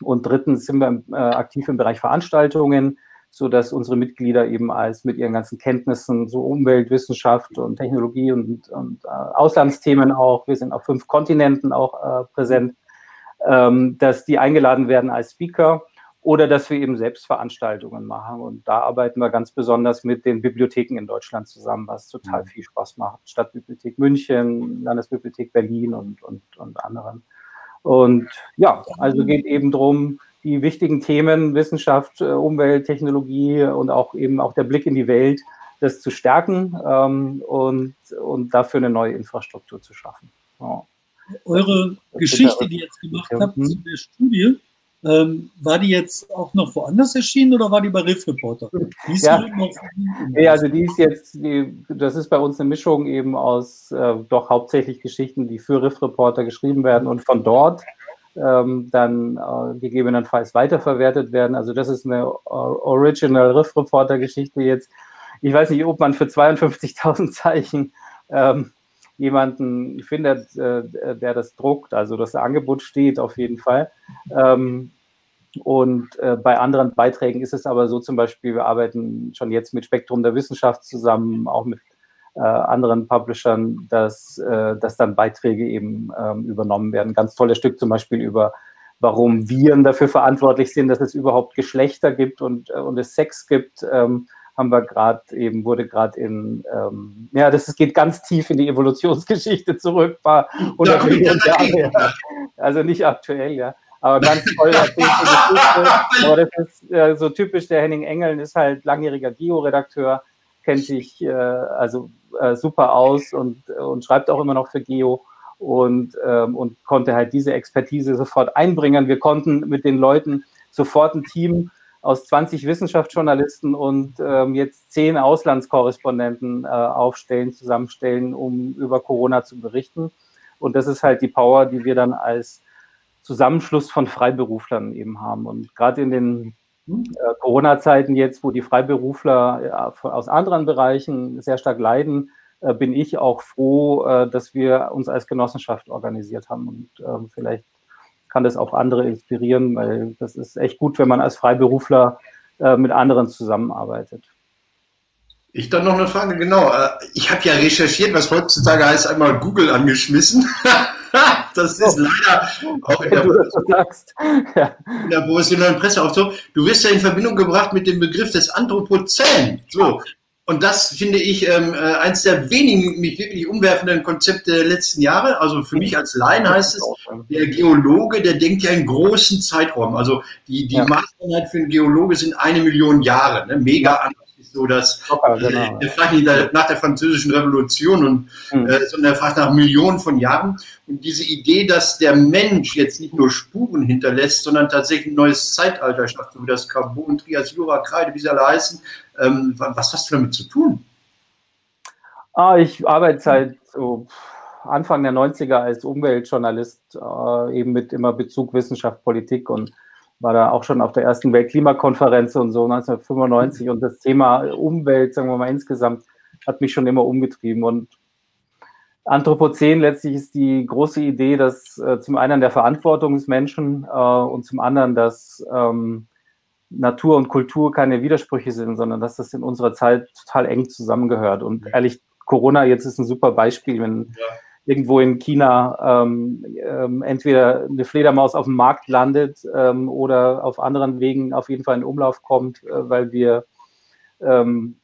Und drittens sind wir äh, aktiv im Bereich Veranstaltungen, so dass unsere Mitglieder eben als mit ihren ganzen Kenntnissen so Umweltwissenschaft und Technologie und, und äh, Auslandsthemen auch, wir sind auf fünf Kontinenten auch äh, präsent, ähm, dass die eingeladen werden als Speaker oder dass wir eben selbst Veranstaltungen machen. Und da arbeiten wir ganz besonders mit den Bibliotheken in Deutschland zusammen, was total mhm. viel Spaß macht. Stadtbibliothek München, Landesbibliothek Berlin und, und, und anderen. Und ja, also geht eben darum, die wichtigen Themen Wissenschaft, äh, Umwelt, Technologie und auch eben auch der Blick in die Welt, das zu stärken ähm, und, und dafür eine neue Infrastruktur zu schaffen. Ja eure Geschichte, die ihr jetzt gemacht habt zu der Studie, ähm, war die jetzt auch noch woanders erschienen oder war die bei Riff Reporter? Ja. ja, also die ist jetzt, die, das ist bei uns eine Mischung eben aus äh, doch hauptsächlich Geschichten, die für Riff Reporter geschrieben werden und von dort ähm, dann äh, gegebenenfalls weiterverwertet werden. Also das ist eine Original Riff Reporter Geschichte jetzt. Ich weiß nicht, ob man für 52.000 Zeichen ähm, jemanden findet, äh, der das druckt. Also das Angebot steht auf jeden Fall. Ähm, und äh, bei anderen Beiträgen ist es aber so zum Beispiel, wir arbeiten schon jetzt mit Spektrum der Wissenschaft zusammen, auch mit äh, anderen Publishern, dass, äh, dass dann Beiträge eben ähm, übernommen werden. Ganz tolles Stück zum Beispiel über warum Viren dafür verantwortlich sind, dass es überhaupt Geschlechter gibt und, äh, und es Sex gibt. Ähm, haben wir gerade eben, wurde gerade in, ähm, ja, das geht ganz tief in die Evolutionsgeschichte zurück, paar hundert Millionen Jahre. Ja. Also nicht aktuell, ja. Aber ganz toll erzählte Geschichte. Aber das ist äh, so typisch, der Henning Engeln ist halt langjähriger Geo-Redakteur, kennt sich äh, also äh, super aus und, und schreibt auch immer noch für Geo und, ähm, und konnte halt diese Expertise sofort einbringen. Wir konnten mit den Leuten sofort ein Team aus 20 Wissenschaftsjournalisten und ähm, jetzt zehn Auslandskorrespondenten äh, aufstellen, zusammenstellen, um über Corona zu berichten. Und das ist halt die Power, die wir dann als Zusammenschluss von Freiberuflern eben haben. Und gerade in den äh, Corona-Zeiten jetzt, wo die Freiberufler ja, aus anderen Bereichen sehr stark leiden, äh, bin ich auch froh, äh, dass wir uns als Genossenschaft organisiert haben und ähm, vielleicht kann das auch andere inspirieren, weil das ist echt gut, wenn man als Freiberufler äh, mit anderen zusammenarbeitet. Ich dann noch eine Frage, genau. Äh, ich habe ja recherchiert, was heutzutage heißt, einmal Google angeschmissen. das ist leider auch in der, in der professionellen Presse auch so. Du wirst ja in Verbindung gebracht mit dem Begriff des Anthropozän. So, und das finde ich ähm, äh, eins der wenigen mich wirklich umwerfenden Konzepte der letzten Jahre. Also für mich als Laien heißt es, der Geologe, der denkt ja in großen Zeitraum. Also die, die ja. Maßeinheit für einen Geologe sind eine Million Jahre. Ne? Mega anders so dass Locker, genau. der fragt nicht nach der französischen Revolution und mhm. äh, sondern er fragt nach Millionen von Jahren und diese Idee, dass der Mensch jetzt nicht nur Spuren hinterlässt, sondern tatsächlich ein neues Zeitalter schafft, so wie das Carbon, Trias, Jura, Kreide, wie sie alle heißen. Ähm, was hast du damit zu tun? Ah, ich arbeite seit so Anfang der 90er als Umweltjournalist, äh, eben mit immer Bezug Wissenschaft, Politik und war da auch schon auf der ersten Weltklimakonferenz und so 1995 und das Thema Umwelt, sagen wir mal insgesamt, hat mich schon immer umgetrieben und Anthropozän letztlich ist die große Idee, dass äh, zum einen der Verantwortung des Menschen äh, und zum anderen, dass ähm, Natur und Kultur keine Widersprüche sind, sondern dass das in unserer Zeit total eng zusammengehört. Und ehrlich, Corona jetzt ist ein super Beispiel, wenn ja. Irgendwo in China ähm, ähm, entweder eine Fledermaus auf dem Markt landet ähm, oder auf anderen Wegen auf jeden Fall in Umlauf kommt, äh, weil wir ähm,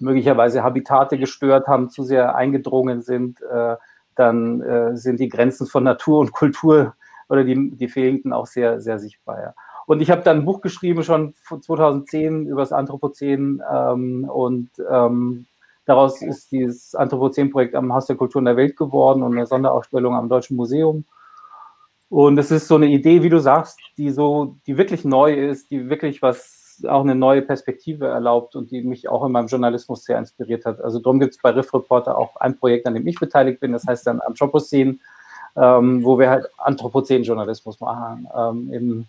möglicherweise Habitate gestört haben, zu sehr eingedrungen sind, äh, dann äh, sind die Grenzen von Natur und Kultur oder die, die fehlten auch sehr, sehr sichtbar. Ja. Und ich habe dann ein Buch geschrieben, schon 2010 über das Anthropozän ähm, und ähm, daraus ist dieses Anthropozän-Projekt am Haus der Kultur in der Welt geworden und eine Sonderausstellung am Deutschen Museum. Und es ist so eine Idee, wie du sagst, die so, die wirklich neu ist, die wirklich was, auch eine neue Perspektive erlaubt und die mich auch in meinem Journalismus sehr inspiriert hat. Also darum gibt es bei Riff Reporter auch ein Projekt, an dem ich beteiligt bin, das heißt dann Anthropozän, ähm, wo wir halt Anthropozän-Journalismus machen, ähm, im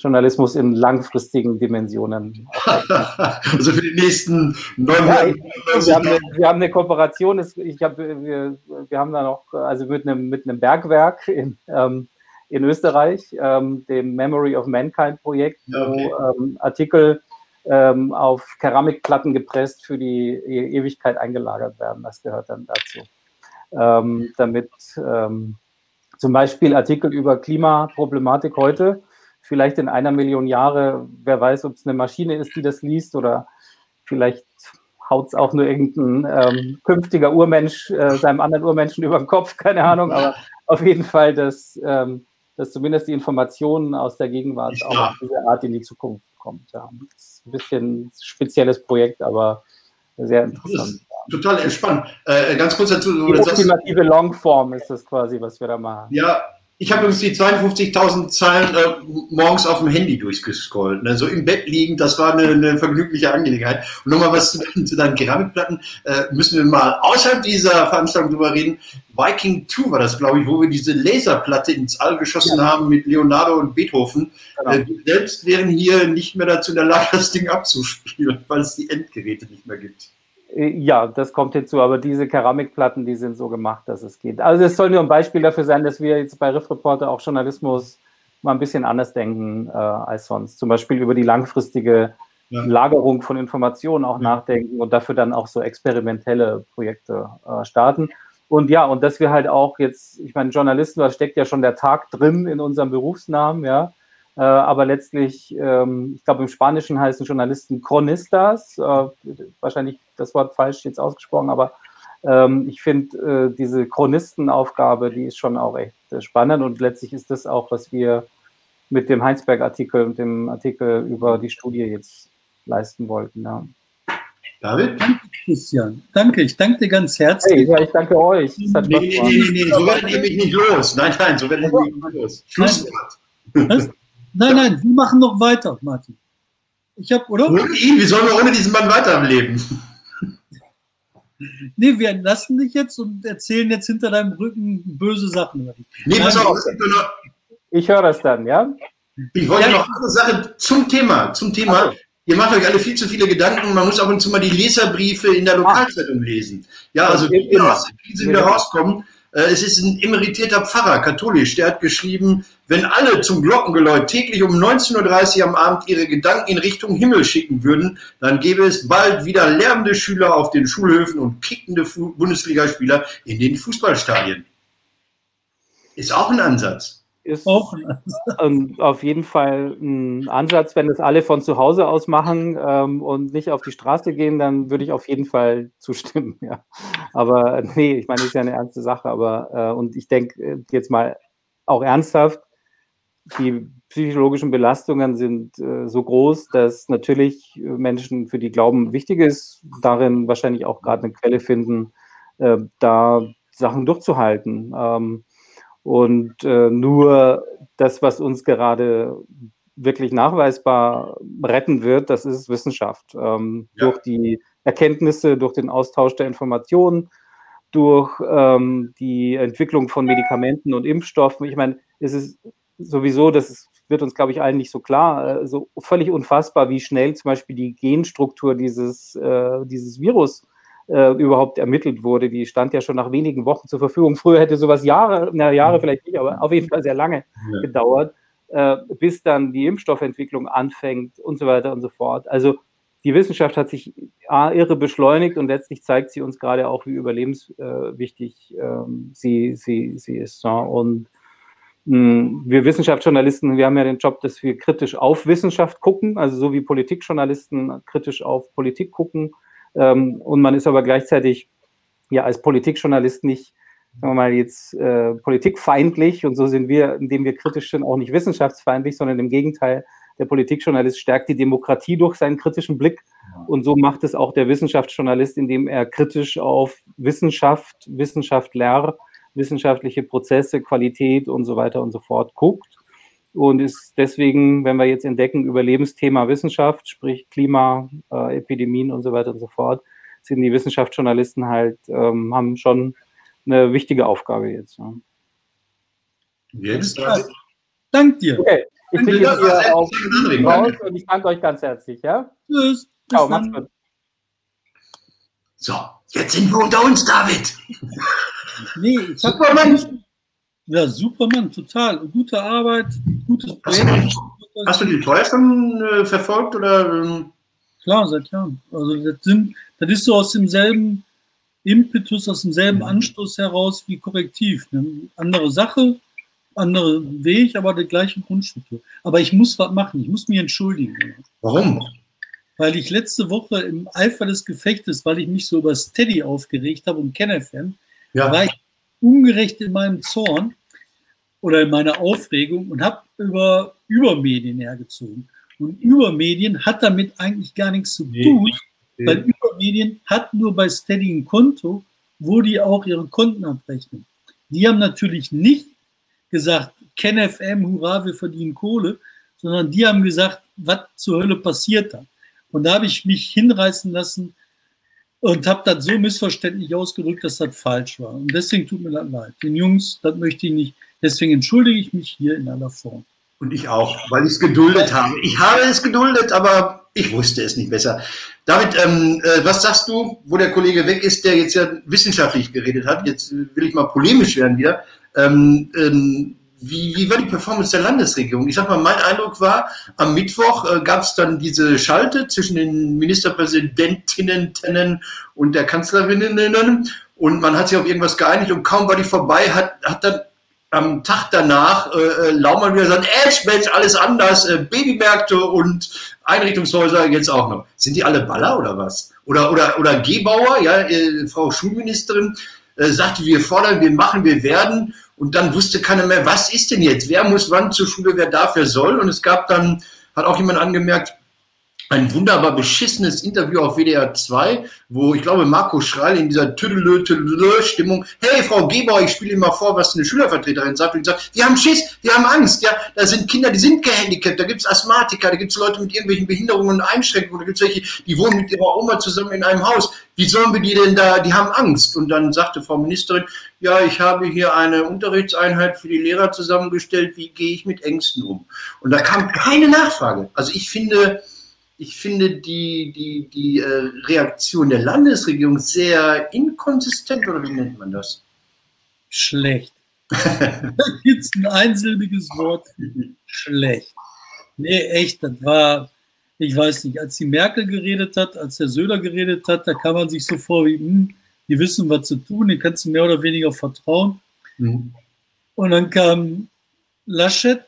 Journalismus in langfristigen Dimensionen. also für die nächsten neun ja, wir, haben eine, wir haben eine Kooperation, ich hab, wir, wir haben da noch, also mit einem, mit einem Bergwerk in, ähm, in Österreich, ähm, dem Memory of Mankind Projekt, okay. wo ähm, Artikel ähm, auf Keramikplatten gepresst für die e Ewigkeit eingelagert werden. Das gehört dann dazu. Ähm, damit ähm, zum Beispiel Artikel über Klimaproblematik heute, vielleicht in einer Million Jahre, wer weiß, ob es eine Maschine ist, die das liest oder vielleicht haut es auch nur irgendein ähm, künftiger Urmensch äh, seinem anderen Urmenschen über den Kopf, keine Ahnung, aber auf jeden Fall, dass, ähm, dass zumindest die Informationen aus der Gegenwart ja. auch auf diese Art in die Zukunft kommt. Ja. Das ist ein bisschen ein spezielles Projekt, aber sehr interessant total entspannt. Äh, ganz kurz dazu. Die ultimative Longform ist das quasi, was wir da machen. Ja, ich habe übrigens die 52.000 Zeilen äh, morgens auf dem Handy durchgescrollt. Ne? So im Bett liegend, das war eine, eine vergnügliche Angelegenheit. Und nochmal was zu, zu deinen Keramikplatten. Äh, müssen wir mal außerhalb dieser Veranstaltung drüber reden. Viking 2 war das, glaube ich, wo wir diese Laserplatte ins All geschossen ja. haben mit Leonardo und Beethoven. Genau. Äh, selbst wären hier nicht mehr dazu in der Lage, das Ding abzuspielen, weil es die Endgeräte nicht mehr gibt. Äh, ja, das kommt hinzu, aber diese Keramikplatten, die sind so gemacht, dass es geht. Also es soll nur ein Beispiel dafür sein, dass wir jetzt bei Riff Reporter auch Journalismus mal ein bisschen anders denken äh, als sonst. Zum Beispiel über die langfristige ja. Lagerung von Informationen auch ja. nachdenken und dafür dann auch so experimentelle Projekte äh, starten. Und ja, und dass wir halt auch jetzt, ich meine, Journalisten, da steckt ja schon der Tag drin in unserem Berufsnamen, ja. Äh, aber letztlich, ähm, ich glaube, im Spanischen heißen Journalisten Chronistas, äh, wahrscheinlich das Wort falsch jetzt ausgesprochen, aber ähm, ich finde, äh, diese Chronistenaufgabe, die ist schon auch echt äh, spannend und letztlich ist das auch, was wir mit dem Heinsberg-Artikel und dem Artikel über die Studie jetzt leisten wollten. Ja. David? Danke, Christian. Danke, ich danke dir ganz herzlich. Hey, ja, ich danke euch. Nee, nee, nee, nee, nee, so werden nämlich nicht los. Nein, nein, so werden wir nicht los. Schlusswort. Nein, nein, wir machen noch weiter, Martin. Ich habe, oder? Ohne ihn, wie sollen wir ohne diesen Mann weiterleben? Nee, wir lassen dich jetzt und erzählen jetzt hinter deinem Rücken böse Sachen über dich. Nee, pass auf, ich höre das dann, ja? Ich wollte ja, noch eine Sache zum Thema, zum Thema. Also. Ihr macht euch alle viel zu viele Gedanken. Man muss ab und zu mal die Leserbriefe in der Lokalzeitung lesen. Ja, also die, die wieder rauskommen. Äh, es ist ein emeritierter Pfarrer, katholisch, der hat geschrieben, wenn alle zum Glockengeläut täglich um 19.30 Uhr am Abend ihre Gedanken in Richtung Himmel schicken würden, dann gäbe es bald wieder lärmende Schüler auf den Schulhöfen und kickende Bundesligaspieler in den Fußballstadien. Ist auch ein Ansatz ist auf jeden Fall ein Ansatz. Wenn das alle von zu Hause aus machen ähm, und nicht auf die Straße gehen, dann würde ich auf jeden Fall zustimmen. Ja. Aber nee, ich meine, das ist ja eine ernste Sache. Aber äh, und ich denke äh, jetzt mal auch ernsthaft, die psychologischen Belastungen sind äh, so groß, dass natürlich Menschen, für die Glauben wichtig ist, darin wahrscheinlich auch gerade eine Quelle finden, äh, da Sachen durchzuhalten. Ähm, und äh, nur das, was uns gerade wirklich nachweisbar retten wird, das ist Wissenschaft. Ähm, ja. Durch die Erkenntnisse, durch den Austausch der Informationen, durch ähm, die Entwicklung von Medikamenten und Impfstoffen. Ich meine, es ist sowieso, das ist, wird uns, glaube ich, allen nicht so klar, äh, so völlig unfassbar, wie schnell zum Beispiel die Genstruktur dieses, äh, dieses Virus äh, überhaupt ermittelt wurde. Die stand ja schon nach wenigen Wochen zur Verfügung. Früher hätte sowas Jahre, na Jahre vielleicht nicht, aber auf jeden Fall sehr lange ja. gedauert. äh, bis dann die Impfstoffentwicklung anfängt und so weiter und so fort. Also die Wissenschaft hat sich irre beschleunigt und letztlich zeigt sie uns gerade auch, wie überlebenswichtig äh, ähm, sie, sie, sie ist. Ja. Und mh, hm, wir Wissenschaftsjournalisten, wir haben ja den Job, dass wir kritisch auf Wissenschaft gucken, also so wie Politikjournalisten kritisch auf Politik gucken. Ähm, und man ist aber gleichzeitig ja als Politikjournalist nicht, sagen wir mal, jetzt äh, politikfeindlich und so sind wir, indem wir kritisch sind, auch nicht wissenschaftsfeindlich, sondern im Gegenteil, der Politikjournalist stärkt die Demokratie durch seinen kritischen Blick. Und so macht es auch der Wissenschaftsjournalist, indem er kritisch auf Wissenschaft, Wissenschaftler, wissenschaftliche Prozesse, Qualität und so weiter und so fort guckt. Und ist deswegen, wenn wir jetzt entdecken, Überlebensthema Wissenschaft, sprich Klima, äh, Epidemien und so weiter und so fort, sind die Wissenschaftsjournalisten halt, ähm, haben schon eine wichtige Aufgabe jetzt. Ja. Jetzt. Dank dir. Okay. Ich bin jetzt hier auf raus und ich danke euch ganz herzlich. Ja? Tschüss. Ciao, macht's gut. So, jetzt sind wir unter uns, David. Nee, ich Superman. Ja, Superman, total. Gute Arbeit, gutes Projekt. Hast du die Teuer schon äh, verfolgt oder? Ähm? Klar, seit Jahren. Also das, sind, das ist so aus demselben Impetus, aus demselben mhm. Anstoß heraus wie Korrektiv. Eine andere Sache, andere Weg, aber die gleiche Grundstruktur. Aber ich muss was machen, ich muss mich entschuldigen. Warum? Weil ich letzte Woche im Eifer des Gefechtes, weil ich mich so über Steady aufgeregt habe und KenFM, ja. war ich ungerecht in meinem Zorn oder in meiner Aufregung und habe über Übermedien hergezogen. Und Übermedien hat damit eigentlich gar nichts zu tun, nee. weil Übermedien hat nur bei Steady ein Konto, wo die auch ihre Konten abrechnen. Die haben natürlich nicht gesagt, KenFM, hurra, wir verdienen Kohle, sondern die haben gesagt, was zur Hölle passiert da? Und da habe ich mich hinreißen lassen und habe das so missverständlich ausgedrückt, dass das falsch war. Und deswegen tut mir das leid. Den Jungs, das möchte ich nicht. Deswegen entschuldige ich mich hier in aller Form. Und ich auch, weil ich es geduldet habe. Ich habe es geduldet, aber ich wusste es nicht besser. David, ähm, äh, was sagst du, wo der Kollege weg ist, der jetzt ja wissenschaftlich geredet hat? Jetzt will ich mal polemisch werden wieder. Ähm, ähm, wie, wie war die Performance der Landesregierung? Ich sag mal, mein Eindruck war, am Mittwoch äh, gab es dann diese Schalte zwischen den Ministerpräsidentinnen und der Kanzlerinnen und man hat sich auf irgendwas geeinigt und kaum war die vorbei, hat, hat dann am Tag danach äh, äh Laumann wieder gesagt, Edge, Mensch, alles anders, äh, Babymärkte und Einrichtungshäuser jetzt auch noch. Sind die alle Baller oder was? Oder, oder, oder Gebauer, ja, äh, Frau Schulministerin, äh, sagte, wir fordern, wir machen, wir werden. Und dann wusste keiner mehr, was ist denn jetzt? Wer muss wann zur Schule, wer dafür soll? Und es gab dann, hat auch jemand angemerkt, ein wunderbar beschissenes Interview auf WDR 2, wo ich glaube, Marco Schreil in dieser tüdelö tüdelö Stimmung, hey Frau Geber, ich spiele Ihnen mal vor, was eine Schülervertreterin sagt und sagt, wir haben Schiss, wir haben Angst, ja, da sind Kinder, die sind gehandicapt, da gibt's Asthmatiker, da gibt's Leute mit irgendwelchen Behinderungen und Einschränkungen, da gibt's welche, die wohnen mit ihrer Oma zusammen in einem Haus. Wie sollen wir die denn da, die haben Angst. Und dann sagte Frau Ministerin, ja, ich habe hier eine Unterrichtseinheit für die Lehrer zusammengestellt, wie gehe ich mit Ängsten um? Und da kam keine Nachfrage. Also ich finde, ich finde die, die, die äh, Reaktion der Landesregierung sehr inkonsistent, oder wie nennt man das? Schlecht. da gibt es ein einsilbiges Wort. Schlecht. Nee, echt, das war, ich weiß nicht, als die Merkel geredet hat, als der Söder geredet hat, da kann man sich so vor wie, hm, die wissen, was zu tun, den kannst du mehr oder weniger vertrauen. Mhm. Und dann kam Laschet,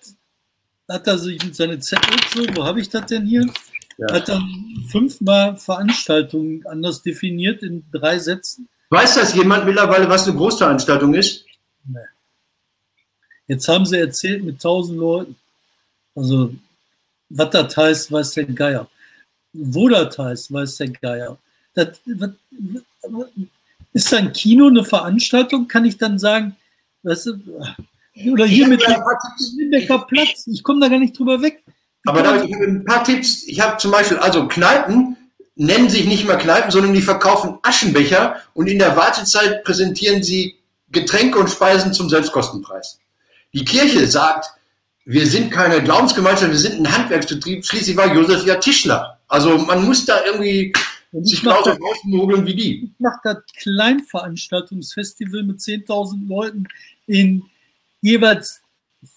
hat er sich mit seinen Zettel so, wo habe ich das denn hier? Ja. Hat dann fünfmal Veranstaltungen anders definiert in drei Sätzen. Weiß das jemand mittlerweile, was eine Großveranstaltung ist? Nee. Jetzt haben sie erzählt mit tausend Leuten. Also, was das heißt, weiß der Geier. Wo das heißt, weiß der Geier. Das, was, ist ein Kino eine Veranstaltung? Kann ich dann sagen, weißt du, oder hier mit Limbecker Platz, ich komme da gar nicht drüber weg. Aber da habe ich ein paar Tipps. Ich habe zum Beispiel, also Kneipen nennen sich nicht mehr Kneipen, sondern die verkaufen Aschenbecher und in der Wartezeit präsentieren sie Getränke und Speisen zum Selbstkostenpreis. Die Kirche sagt, wir sind keine Glaubensgemeinschaft, wir sind ein Handwerksbetrieb. Schließlich war Josef ja Tischler. Also man muss da irgendwie sich genauso rausmogeln wie die. Ich mache das Kleinveranstaltungsfestival mit 10.000 Leuten in jeweils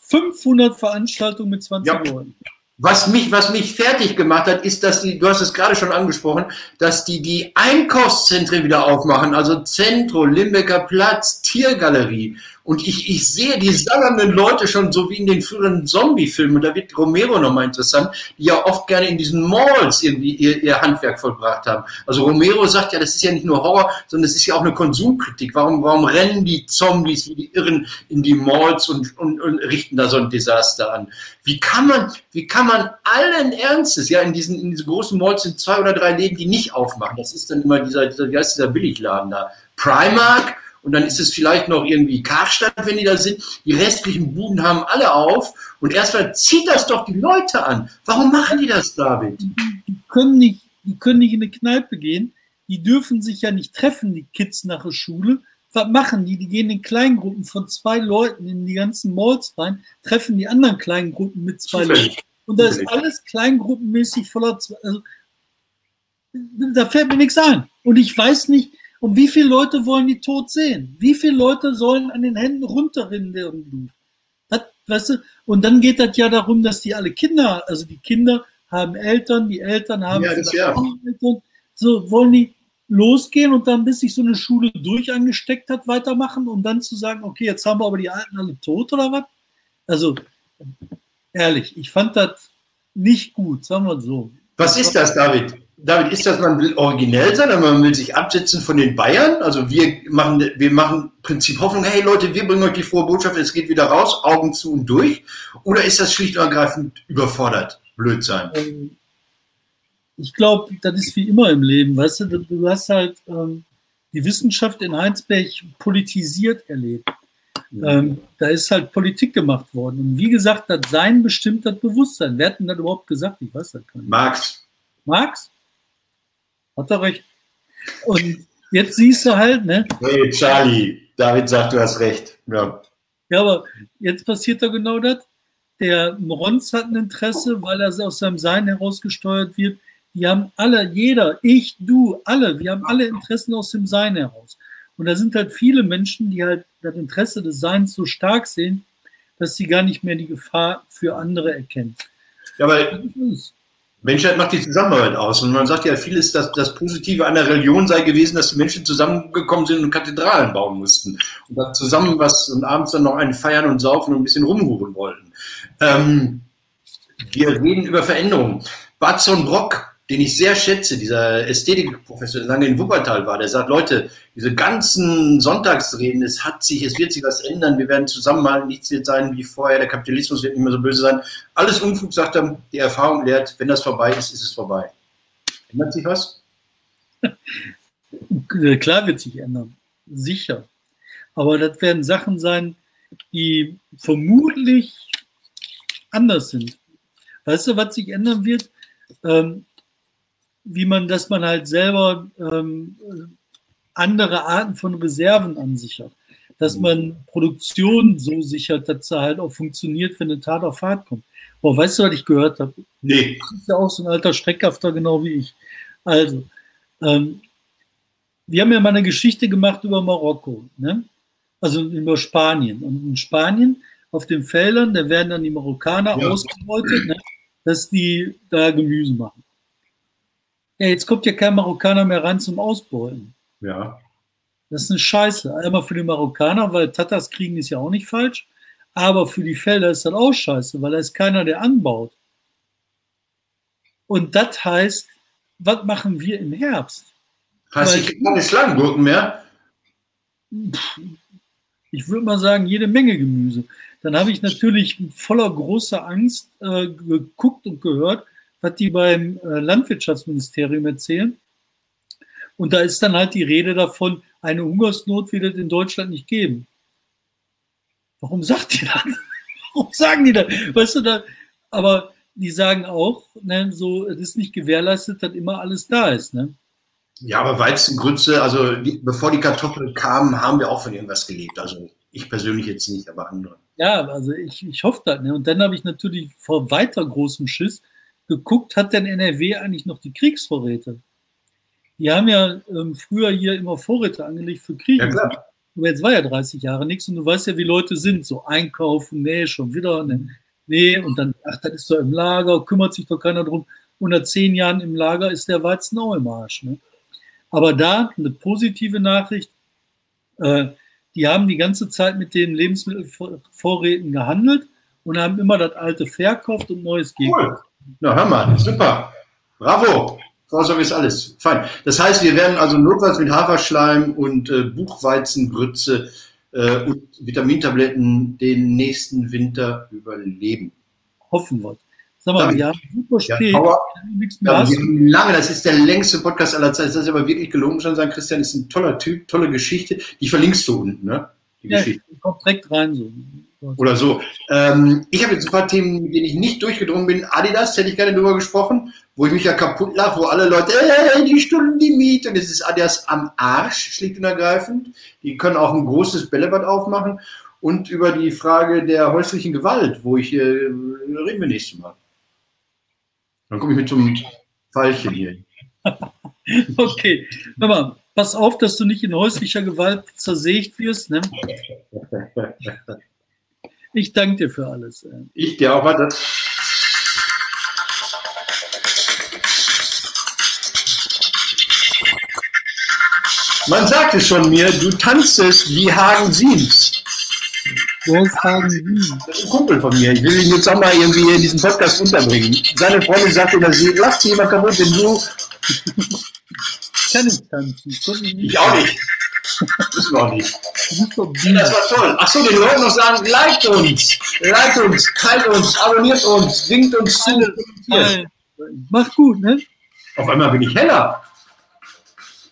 500 Veranstaltungen mit 20 ja. Leuten. Was mich, was mich fertig gemacht hat, ist, dass die, du hast es gerade schon angesprochen, dass die die Einkaufszentren wieder aufmachen, also Zentro, Limbecker Platz, Tiergalerie. Und ich, ich sehe die sammelnden Leute schon so wie in den früheren Zombie-Filmen. Da wird Romero nochmal interessant, die ja oft gerne in diesen Malls irgendwie ihr, ihr Handwerk vollbracht haben. Also Romero sagt ja, das ist ja nicht nur Horror, sondern es ist ja auch eine Konsumkritik. Warum, warum rennen die Zombies wie die Irren in die Malls und, und, und richten da so ein Desaster an? Wie kann man, wie kann man allen Ernstes, ja, in diesen, in diesen großen Malls sind zwei oder drei Läden, die nicht aufmachen. Das ist dann immer dieser, dieser wie heißt dieser Billigladen da? Primark, und dann ist es vielleicht noch irgendwie Karstadt, wenn die da sind. Die restlichen Buden haben alle auf und erstmal zieht das doch die Leute an. Warum machen die das, David? Die können nicht, die können nicht in eine Kneipe gehen. Die dürfen sich ja nicht treffen, die Kids nach der Schule. Was machen die? Die gehen in Kleingruppen von zwei Leuten in die ganzen Malls rein, treffen die anderen Kleingruppen mit zwei Zufällig. Leuten. Und da ist alles kleingruppenmäßig voller. Also, da fällt mir nichts ein. Und ich weiß nicht, und wie viele Leute wollen die tot sehen? Wie viele Leute sollen an den Händen runterrinnen, deren Blut? Das, weißt du? Und dann geht das ja darum, dass die alle Kinder, also die Kinder haben Eltern, die Eltern haben ja, Eltern. So, wollen die losgehen und dann, bis sich so eine Schule durch angesteckt hat, weitermachen, um dann zu sagen, okay, jetzt haben wir aber die Alten alle tot oder was? Also, ehrlich, ich fand das nicht gut, sagen wir so. Was ist das, David? David, ist das, man will originell sein, aber man will sich absetzen von den Bayern? Also wir machen, wir machen Prinzip Hoffnung, hey Leute, wir bringen euch die frohe Botschaft, es geht wieder raus, Augen zu und durch? Oder ist das schlicht und ergreifend überfordert, blöd sein? Ähm, ich glaube, das ist wie immer im Leben, weißt du, du hast halt ähm, die Wissenschaft in Heinsberg politisiert erlebt. Ähm, da ist halt Politik gemacht worden. Und wie gesagt, das Sein bestimmt das Bewusstsein. Wer hat denn das überhaupt gesagt? Ich weiß das gar nicht. Marx. Marx? Hat er recht. Und jetzt siehst du halt, ne? Hey, Charlie, David sagt, du hast recht. Ja. Ja, aber jetzt passiert da genau das. Der Mronz hat ein Interesse, weil er aus seinem Sein herausgesteuert wird. Die haben alle, jeder, ich, du, alle, wir haben alle Interessen aus dem Sein heraus. Und da sind halt viele Menschen, die halt das Interesse des Seins so stark sehen, dass sie gar nicht mehr die Gefahr für andere erkennen. Ja, aber Menschheit macht die Zusammenarbeit aus. Und man sagt ja, vieles, dass das Positive an der Religion sei gewesen, dass die Menschen zusammengekommen sind und Kathedralen bauen mussten. Und dann zusammen was und abends dann noch einen feiern und saufen und ein bisschen rumhuren wollten. Ähm, wir reden über Veränderungen. Batzon Brock den ich sehr schätze, dieser Ästhetikprofessor, der lange in Wuppertal war, der sagt, Leute, diese ganzen Sonntagsreden, es hat sich, es wird sich was ändern, wir werden zusammenhalten, nichts wird sein wie vorher, der Kapitalismus wird nicht mehr so böse sein. Alles Unfug, sagt er, die Erfahrung lehrt, wenn das vorbei ist, ist es vorbei. Ändert sich was? Klar wird sich ändern, sicher. Aber das werden Sachen sein, die vermutlich anders sind. Weißt du, was sich ändern wird? Ähm, wie man, dass man halt selber ähm, andere Arten von Reserven ansichert. Dass man Produktion so sichert, dass sie halt auch funktioniert, wenn eine Tat auf Fahrt kommt. Boah, weißt du, was ich gehört habe? Nee. Das ist ja auch so ein alter Streckhafter, genau wie ich. Also, ähm, wir haben ja mal eine Geschichte gemacht über Marokko, ne? also über Spanien. Und in Spanien, auf den Feldern, da werden dann die Marokkaner ja. ausgebeutet, ne? dass die da Gemüse machen. Ja, jetzt kommt ja kein Marokkaner mehr ran zum Ausbeuten. Ja. Das ist eine Scheiße. Einmal für die Marokkaner, weil Tatas kriegen ist ja auch nicht falsch. Aber für die Felder ist das auch scheiße, weil da ist keiner, der anbaut. Und das heißt, was machen wir im Herbst? Heißt, ich kriege keine Schlangengurken mehr? Ich würde mal sagen, jede Menge Gemüse. Dann habe ich natürlich voller großer Angst äh, geguckt und gehört, was die beim äh, Landwirtschaftsministerium erzählen. Und da ist dann halt die Rede davon, eine Hungersnot wird es in Deutschland nicht geben. Warum sagt die das? Warum sagen die das? Weißt du, da, aber die sagen auch, ne, so, es ist nicht gewährleistet, dass immer alles da ist. Ne? Ja, aber Weizengrütze, also die, bevor die Kartoffeln kamen, haben wir auch von irgendwas gelebt. Also ich persönlich jetzt nicht, aber andere. Ja, also ich, ich hoffe das. Ne? Und dann habe ich natürlich vor weiter großem Schiss, geguckt, hat denn NRW eigentlich noch die Kriegsvorräte? Die haben ja ähm, früher hier immer Vorräte angelegt für Krieg. Ja, Aber jetzt war ja 30 Jahre nichts und du weißt ja, wie Leute sind, so einkaufen, nee, schon wieder, ne, nee, und dann, ach, das ist doch im Lager, kümmert sich doch keiner drum. Unter zehn Jahren im Lager ist der Weizen auch im Arsch. Ne? Aber da eine positive Nachricht, äh, die haben die ganze Zeit mit den Lebensmittelvorräten gehandelt und haben immer das alte verkauft und Neues gegeben. Cool. Na, hör mal, super. Bravo. Vorsorge ist alles. Fein. Das heißt, wir werden also notfalls mit Haferschleim und äh, Buchweizengrütze äh, und Vitamintabletten den nächsten Winter überleben. Hoffen wir. Sag mal, wir haben super spät. Ja, nichts mehr ja, lange, das ist der längste Podcast aller Zeiten. Das ist aber wirklich gelungen, schon sagen, Christian ist ein toller Typ, tolle Geschichte. Die verlinkst du unten, ne? Die ja, Geschichte. kommt direkt rein so. Oder so. Ähm, ich habe jetzt ein paar Themen, mit denen ich nicht durchgedrungen bin. Adidas, hätte ich gerne drüber gesprochen, wo ich mich ja kaputt lache, wo alle Leute, äh, die Stunden die Miete. Und jetzt ist Adidas am Arsch, schlicht und ergreifend. Die können auch ein großes Bällebad aufmachen. Und über die Frage der häuslichen Gewalt, wo ich, äh, reden wir nächstes Mal. Dann komme ich mit zum Pfeilchen hier. okay, hör mal, pass auf, dass du nicht in häuslicher Gewalt zersägt wirst. Ne? Ich danke dir für alles. Ich dir auch, warte. Man sagte schon mir, du tanzest wie Hagen Sims. Wo ist Hagen Sims? Das ist ein Kumpel von mir. Ich will ihn jetzt auch mal irgendwie in diesen Podcast unterbringen. Seine Freundin sagte, dass sie lacht jemand kaputt, wenn du. Ich kann nicht tanzen. Ich auch nicht. Wir auch nicht. Das war toll. Achso, den Leuten noch sagen, liked uns, liked uns, teilt uns, abonniert uns, winkt uns zu. Mach gut, ne? Auf einmal bin ich heller.